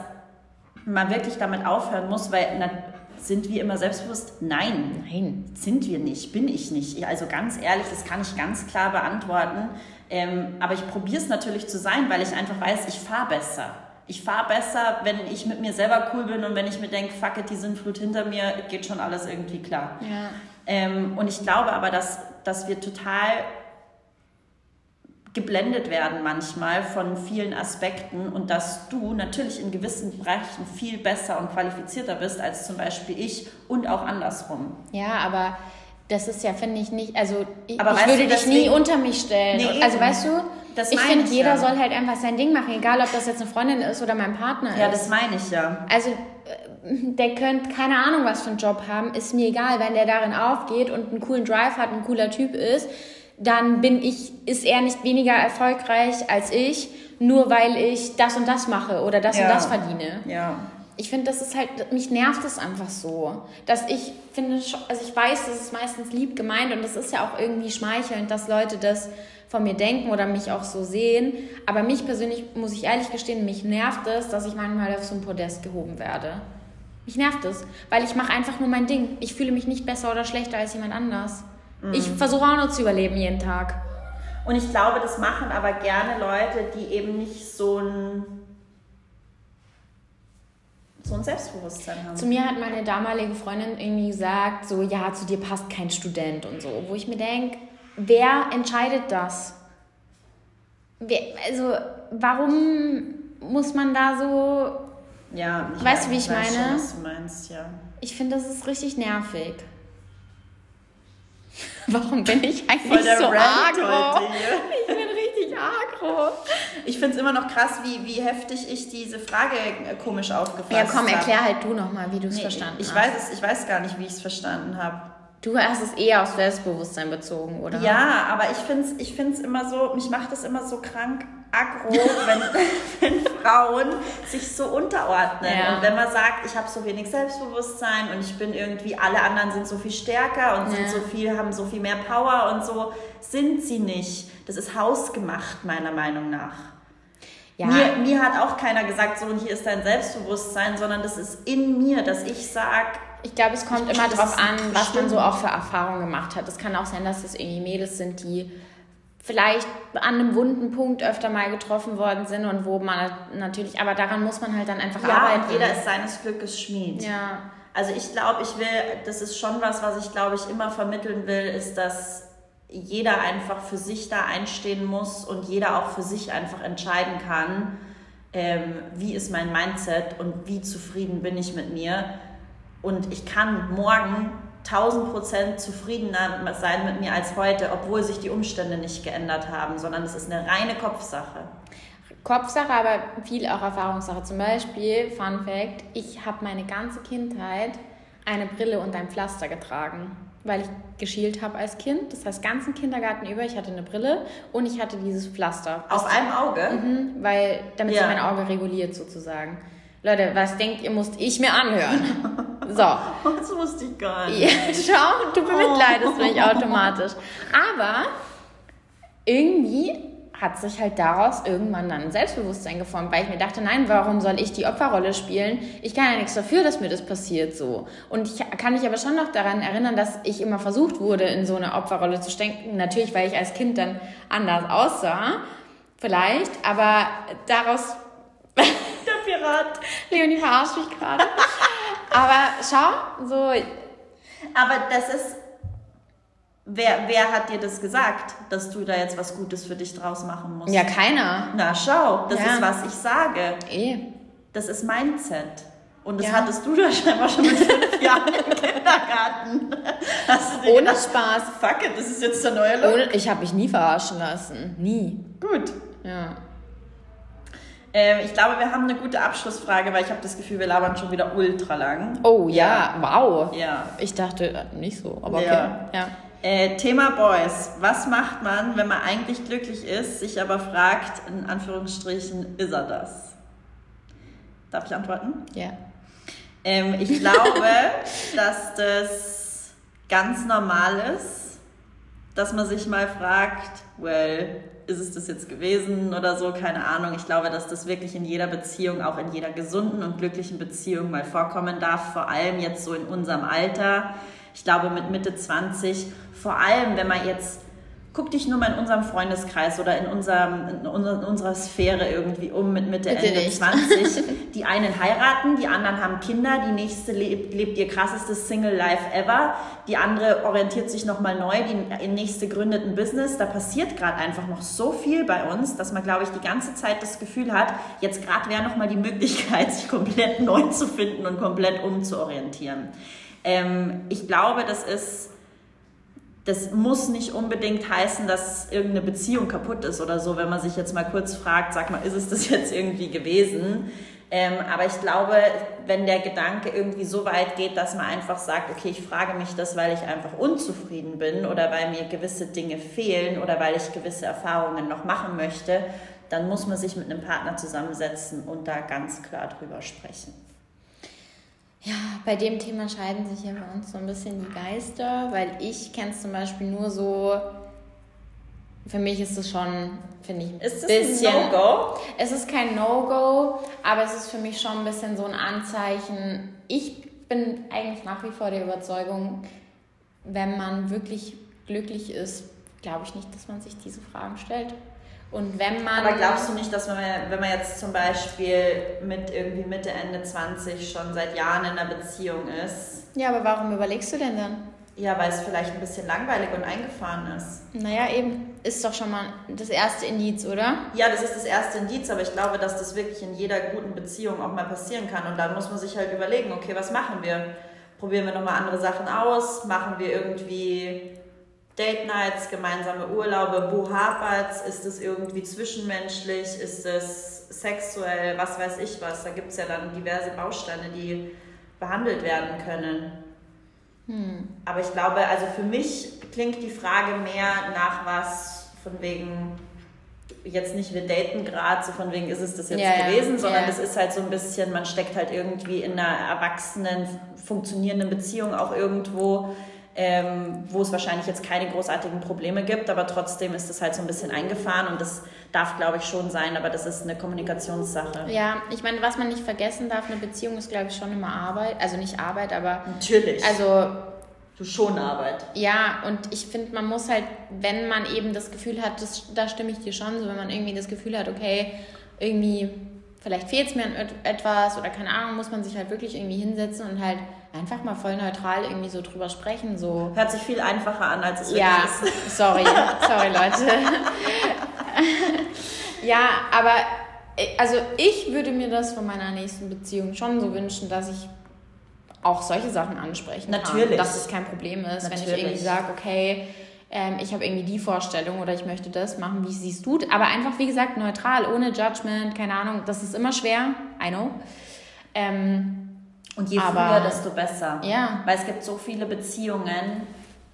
B: man wirklich damit aufhören muss, weil na, sind wir immer selbstbewusst? Nein,
A: Nein.
B: sind wir nicht, bin ich nicht. Also ganz ehrlich, das kann ich ganz klar beantworten. Ähm, aber ich probiere es natürlich zu sein, weil ich einfach weiß, ich fahre besser. Ich fahre besser, wenn ich mit mir selber cool bin und wenn ich mir denke, fuck it, die Sinnflut hinter mir, geht schon alles irgendwie klar.
A: Ja.
B: Ähm, und ich glaube aber, dass, dass wir total geblendet werden manchmal von vielen Aspekten und dass du natürlich in gewissen Bereichen viel besser und qualifizierter bist als zum Beispiel ich und auch andersrum.
A: Ja, aber das ist ja, finde ich, nicht, also ich,
B: Aber
A: ich würde
B: du,
A: dich nie unter mich stellen.
B: Nee,
A: also weißt du,
B: Das
A: ich finde, jeder
B: ja.
A: soll halt einfach sein Ding machen, egal ob das jetzt eine Freundin ist oder mein Partner
B: Ja,
A: ist.
B: das meine ich ja.
A: Also, äh, der könnte keine Ahnung, was für einen Job haben, ist mir egal, wenn der darin aufgeht und einen coolen Drive hat, ein cooler Typ ist, dann bin ich, ist er nicht weniger erfolgreich als ich, nur weil ich das und das mache oder das
B: Ja.
A: und das verdiene.
B: Ja.
A: Ich finde, das ist halt, mich nervt es einfach so, dass ich finde, also ich weiß, das ist meistens lieb gemeint und das ist ja auch irgendwie schmeichelnd, dass Leute das von mir denken oder mich auch so sehen. Aber mich persönlich, muss ich ehrlich gestehen, mich nervt es, dass ich manchmal auf so ein Podest gehoben werde. Mich nervt es, weil ich mache einfach nur mein Ding. Ich fühle mich nicht besser oder schlechter als jemand anders. Ich versuche auch nur zu überleben jeden Tag.
B: Und ich glaube, das machen aber gerne Leute, die eben nicht so ein, so ein Selbstbewusstsein haben.
A: Zu mir hat meine damalige Freundin irgendwie gesagt, so, ja, zu dir passt kein Student und so. Wo ich mir denke, wer entscheidet das? Wer, also, warum muss man da so...
B: ja,
A: Weißt du, wie ich
B: weiß
A: meine?
B: Schon, was du meinst, ja.
A: Ich finde, das ist richtig nervig. Warum bin ich eigentlich so agro? Ich bin agro.
B: Ich finde es immer noch krass, wie, wie heftig ich diese Frage äh, komisch aufgefasst habe.
A: Ja, komm, erklär halt du nochmal, wie du es nee, verstanden
B: ich
A: hast.
B: Weiß es, ich weiß gar nicht, wie ich es verstanden habe.
A: Du hast es eher auf Selbstbewusstsein bezogen, oder?
B: Ja, aber ich finde es ich find's immer so, mich macht es immer so krank aggro, wenn, wenn Frauen sich so unterordnen. Ja. Und wenn man sagt, ich habe so wenig Selbstbewusstsein und ich bin irgendwie, alle anderen sind so viel stärker und ja. sind so viel, haben so viel mehr Power und so, sind sie nicht. Das ist hausgemacht, meiner Meinung nach. Ja. Mir, mir hat auch keiner gesagt, so und hier ist dein Selbstbewusstsein, sondern das ist in mir, dass ich sage,
A: ich glaube, es kommt immer darauf an, was man so auch für Erfahrungen gemacht hat. Es kann auch sein, dass es irgendwie Mädels sind, die vielleicht an einem wunden Punkt öfter mal getroffen worden sind und wo man natürlich, aber daran muss man halt dann einfach
B: ja,
A: arbeiten.
B: Ja, jeder ist seines Glückes Schmied.
A: Ja.
B: Also ich glaube, ich will, das ist schon was, was ich glaube ich immer vermitteln will, ist, dass jeder einfach für sich da einstehen muss und jeder auch für sich einfach entscheiden kann, ähm, wie ist mein Mindset und wie zufrieden bin ich mit mir und ich kann morgen 1000 Prozent zufriedener sein mit mir als heute, obwohl sich die Umstände nicht geändert haben, sondern es ist eine reine Kopfsache.
A: Kopfsache, aber viel auch Erfahrungssache. Zum Beispiel, Fun Fact, ich habe meine ganze Kindheit eine Brille und ein Pflaster getragen, weil ich geschielt habe als Kind. Das heißt, ganzen Kindergarten über, ich hatte eine Brille und ich hatte dieses Pflaster.
B: Auf einem Auge?
A: Mhm, weil, damit ja. sich mein Auge reguliert sozusagen. Leute, was denkt ihr, musst ich mir anhören? So.
B: Das wusste ich gar nicht. Ja,
A: schau, du bemitleidest mich automatisch. Aber irgendwie hat sich halt daraus irgendwann dann ein Selbstbewusstsein geformt, weil ich mir dachte, nein, warum soll ich die Opferrolle spielen? Ich kann ja nichts dafür, dass mir das passiert so. Und ich kann mich aber schon noch daran erinnern, dass ich immer versucht wurde, in so eine Opferrolle zu stecken. Natürlich, weil ich als Kind dann anders aussah, vielleicht, aber daraus
B: der Pirat.
A: Leonie verarscht mich gerade. Aber schau, so.
B: Aber das ist. Wer, wer hat dir das gesagt, dass du da jetzt was Gutes für dich draus machen musst?
A: Ja, keiner.
B: Na, schau, das ja. ist, was ich sage.
A: Eh.
B: Das ist Mindset. Und das ja. hattest du da scheinbar schon mit fünf Jahren im Kindergarten.
A: Ohne gedacht, Spaß.
B: Fuck it, das ist jetzt der neue Look.
A: ich habe mich nie verarschen lassen. Nie.
B: Gut.
A: Ja.
B: Ähm, ich glaube, wir haben eine gute Abschlussfrage, weil ich habe das Gefühl, wir labern schon wieder ultra lang.
A: Oh ja, ja. wow.
B: Ja.
A: Ich dachte äh, nicht so, aber okay.
B: Ja. ja. Äh, Thema Boys. Was macht man, wenn man eigentlich glücklich ist, sich aber fragt, in Anführungsstrichen, ist er das? Darf ich antworten?
A: Ja.
B: Ähm, ich glaube, dass das ganz normal ist, dass man sich mal fragt, well, ist es das jetzt gewesen oder so, keine Ahnung. Ich glaube, dass das wirklich in jeder Beziehung, auch in jeder gesunden und glücklichen Beziehung mal vorkommen darf, vor allem jetzt so in unserem Alter. Ich glaube, mit Mitte 20, vor allem wenn man jetzt guck dich nur mal in unserem Freundeskreis oder in, unserem, in unserer Sphäre irgendwie um mit Mitte, Bitte Ende nicht. 20. Die einen heiraten, die anderen haben Kinder, die nächste lebt, lebt ihr krassestes Single Life ever, die andere orientiert sich nochmal neu, die nächste gründet ein Business. Da passiert gerade einfach noch so viel bei uns, dass man, glaube ich, die ganze Zeit das Gefühl hat, jetzt gerade wäre nochmal die Möglichkeit, sich komplett neu zu finden und komplett umzuorientieren. Ähm, ich glaube, das ist das muss nicht unbedingt heißen, dass irgendeine Beziehung kaputt ist oder so, wenn man sich jetzt mal kurz fragt, sag mal, ist es das jetzt irgendwie gewesen? Ähm, aber ich glaube, wenn der Gedanke irgendwie so weit geht, dass man einfach sagt, okay, ich frage mich das, weil ich einfach unzufrieden bin oder weil mir gewisse Dinge fehlen oder weil ich gewisse Erfahrungen noch machen möchte, dann muss man sich mit einem Partner zusammensetzen und da ganz klar drüber sprechen.
A: Ja, bei dem Thema scheiden sich ja bei uns so ein bisschen die Geister, weil ich kenne es zum Beispiel nur so, für mich ist es schon, finde ich, ein
B: ist bisschen... ein No-Go?
A: Es ist kein No-Go, aber es ist für mich schon ein bisschen so ein Anzeichen. Ich bin eigentlich nach wie vor der Überzeugung, wenn man wirklich glücklich ist, glaube ich nicht, dass man sich diese Fragen stellt. Und wenn man.
B: Aber glaubst du nicht, dass man, wenn man jetzt zum Beispiel mit irgendwie Mitte, Ende 20 schon seit Jahren in einer Beziehung ist.
A: Ja, aber warum überlegst du denn dann?
B: Ja, weil es vielleicht ein bisschen langweilig und eingefahren ist.
A: Naja, eben. Ist doch schon mal das erste Indiz, oder?
B: Ja, das ist das erste Indiz, aber ich glaube, dass das wirklich in jeder guten Beziehung auch mal passieren kann. Und dann muss man sich halt überlegen, okay, was machen wir? Probieren wir nochmal andere Sachen aus? Machen wir irgendwie Date Nights, gemeinsame Urlaube, wo hapert's? Ist es irgendwie zwischenmenschlich? Ist es sexuell? Was weiß ich was? Da gibt es ja dann diverse Bausteine, die behandelt werden können. Hm. Aber ich glaube, also für mich klingt die Frage mehr nach was von wegen, jetzt nicht wir daten gerade, so von wegen ist es das jetzt ja, gewesen, sondern es ja. ist halt so ein bisschen, man steckt halt irgendwie in einer erwachsenen, funktionierenden Beziehung auch irgendwo, ähm, wo es wahrscheinlich jetzt keine großartigen Probleme gibt, aber trotzdem ist das halt so ein bisschen eingefahren und das darf, glaube ich, schon sein, aber das ist eine Kommunikationssache.
A: Ja, ich meine, was man nicht vergessen darf, eine Beziehung ist, glaube ich, schon immer Arbeit, also nicht Arbeit, aber...
B: Natürlich.
A: Also
B: du schon Arbeit.
A: Ja, und ich finde, man muss halt, wenn man eben das Gefühl hat, das, da stimme ich dir schon, so wenn man irgendwie das Gefühl hat, okay, irgendwie, vielleicht fehlt es mir an etwas oder keine Ahnung, muss man sich halt wirklich irgendwie hinsetzen und halt einfach mal voll neutral irgendwie so drüber sprechen. So.
B: Hört sich viel einfacher an, als es
A: ja,
B: wirklich
A: ist. Sorry, sorry Leute. ja, aber äh, also ich würde mir das von meiner nächsten Beziehung schon so wünschen, dass ich auch solche Sachen ansprechen
B: Natürlich. kann.
A: Dass es kein Problem ist, Natürlich. wenn ich irgendwie sage, okay, ähm, ich habe irgendwie die Vorstellung oder ich möchte das machen, wie siehst du Aber einfach, wie gesagt, neutral, ohne Judgment, keine Ahnung. Das ist immer schwer, I know. Ähm,
B: und je aber, früher, desto besser.
A: Ja.
B: Weil es gibt so viele Beziehungen,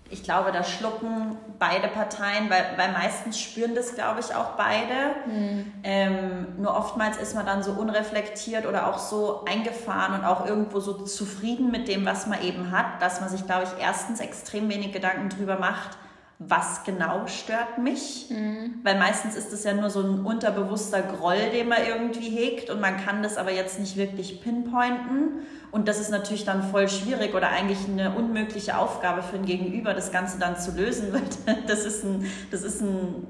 B: ich glaube, da schlucken beide Parteien, weil, weil meistens spüren das, glaube ich, auch beide. Mhm. Ähm, nur oftmals ist man dann so unreflektiert oder auch so eingefahren und auch irgendwo so zufrieden mit dem, was man eben hat, dass man sich, glaube ich, erstens extrem wenig Gedanken drüber macht, was genau stört mich. Mhm. Weil meistens ist es ja nur so ein unterbewusster Groll, den man irgendwie hegt und man kann das aber jetzt nicht wirklich pinpointen. Und das ist natürlich dann voll schwierig oder eigentlich eine unmögliche Aufgabe für ein Gegenüber, das Ganze dann zu lösen, weil das ist ein, das ist ein,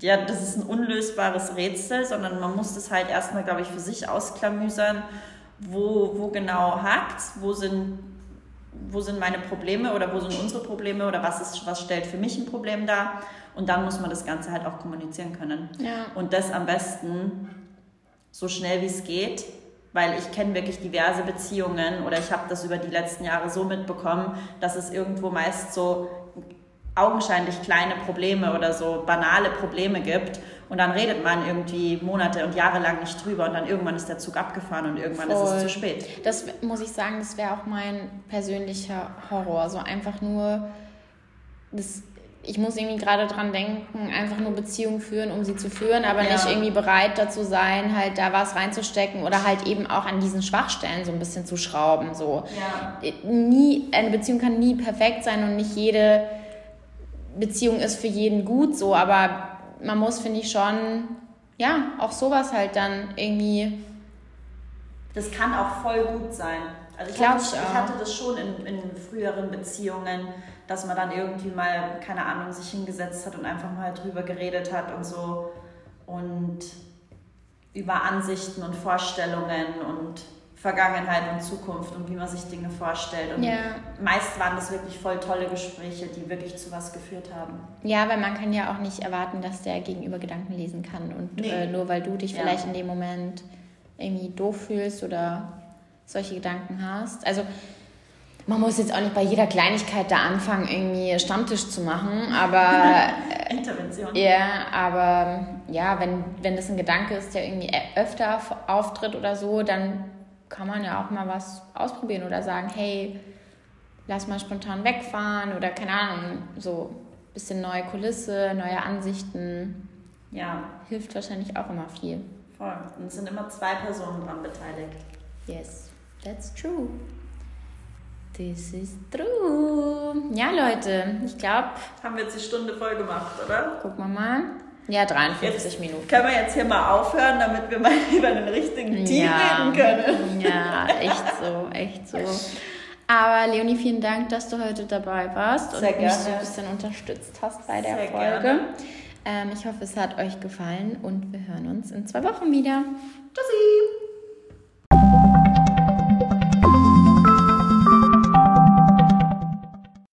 B: ja, das ist ein unlösbares Rätsel, sondern man muss das halt erstmal, glaube ich, für sich ausklamüsern, wo, wo genau hakt, wo sind, wo sind meine Probleme oder wo sind unsere Probleme oder was, ist, was stellt für mich ein Problem dar. Und dann muss man das Ganze halt auch kommunizieren können.
A: Ja.
B: Und das am besten so schnell wie es geht weil ich kenne wirklich diverse Beziehungen oder ich habe das über die letzten Jahre so mitbekommen, dass es irgendwo meist so augenscheinlich kleine Probleme oder so banale Probleme gibt und dann redet man irgendwie Monate und Jahre lang nicht drüber und dann irgendwann ist der Zug abgefahren und irgendwann Voll. ist es zu spät.
A: Das muss ich sagen, das wäre auch mein persönlicher Horror, so einfach nur das ich muss irgendwie gerade dran denken, einfach nur Beziehungen führen, um sie zu führen, aber ja. nicht irgendwie bereit dazu sein, halt da was reinzustecken oder halt eben auch an diesen Schwachstellen so ein bisschen zu schrauben. So.
B: Ja.
A: Nie, eine Beziehung kann nie perfekt sein und nicht jede Beziehung ist für jeden gut so, aber man muss, finde ich, schon, ja, auch sowas halt dann irgendwie.
B: Das kann auch voll gut sein. Also ich, hatte, ich hatte das schon in, in früheren Beziehungen dass man dann irgendwie mal, keine Ahnung, sich hingesetzt hat und einfach mal drüber geredet hat und so und über Ansichten und Vorstellungen und Vergangenheit und Zukunft und wie man sich Dinge vorstellt. Und
A: ja.
B: meist waren das wirklich voll tolle Gespräche, die wirklich zu was geführt haben.
A: Ja, weil man kann ja auch nicht erwarten, dass der Gegenüber Gedanken lesen kann. Und nee. äh, nur weil du dich ja. vielleicht in dem Moment irgendwie doof fühlst oder solche Gedanken hast. Also man muss jetzt auch nicht bei jeder Kleinigkeit da anfangen, irgendwie Stammtisch zu machen, aber.
B: Intervention.
A: Ja, aber ja, wenn, wenn das ein Gedanke ist, der irgendwie öfter auftritt oder so, dann kann man ja auch mal was ausprobieren oder sagen, hey, lass mal spontan wegfahren oder keine Ahnung, so ein bisschen neue Kulisse, neue Ansichten.
B: Ja.
A: Hilft wahrscheinlich auch immer viel.
B: Voll. Und es sind immer zwei Personen dran beteiligt.
A: Yes, that's true. This is true. Ja, Leute, ich glaube.
B: Haben wir jetzt die Stunde voll gemacht, oder?
A: Gucken wir mal. Ja, 53 jetzt Minuten.
B: Können wir jetzt hier mal aufhören, damit wir mal über den richtigen Team ja. reden können?
A: Ja, echt so, echt so. Aber Leonie, vielen Dank, dass du heute dabei warst
B: Sehr
A: und
B: gerne.
A: mich so ein bisschen unterstützt hast bei der Sehr Folge. Ähm, ich hoffe, es hat euch gefallen und wir hören uns in zwei Wochen wieder.
B: Tschüssi!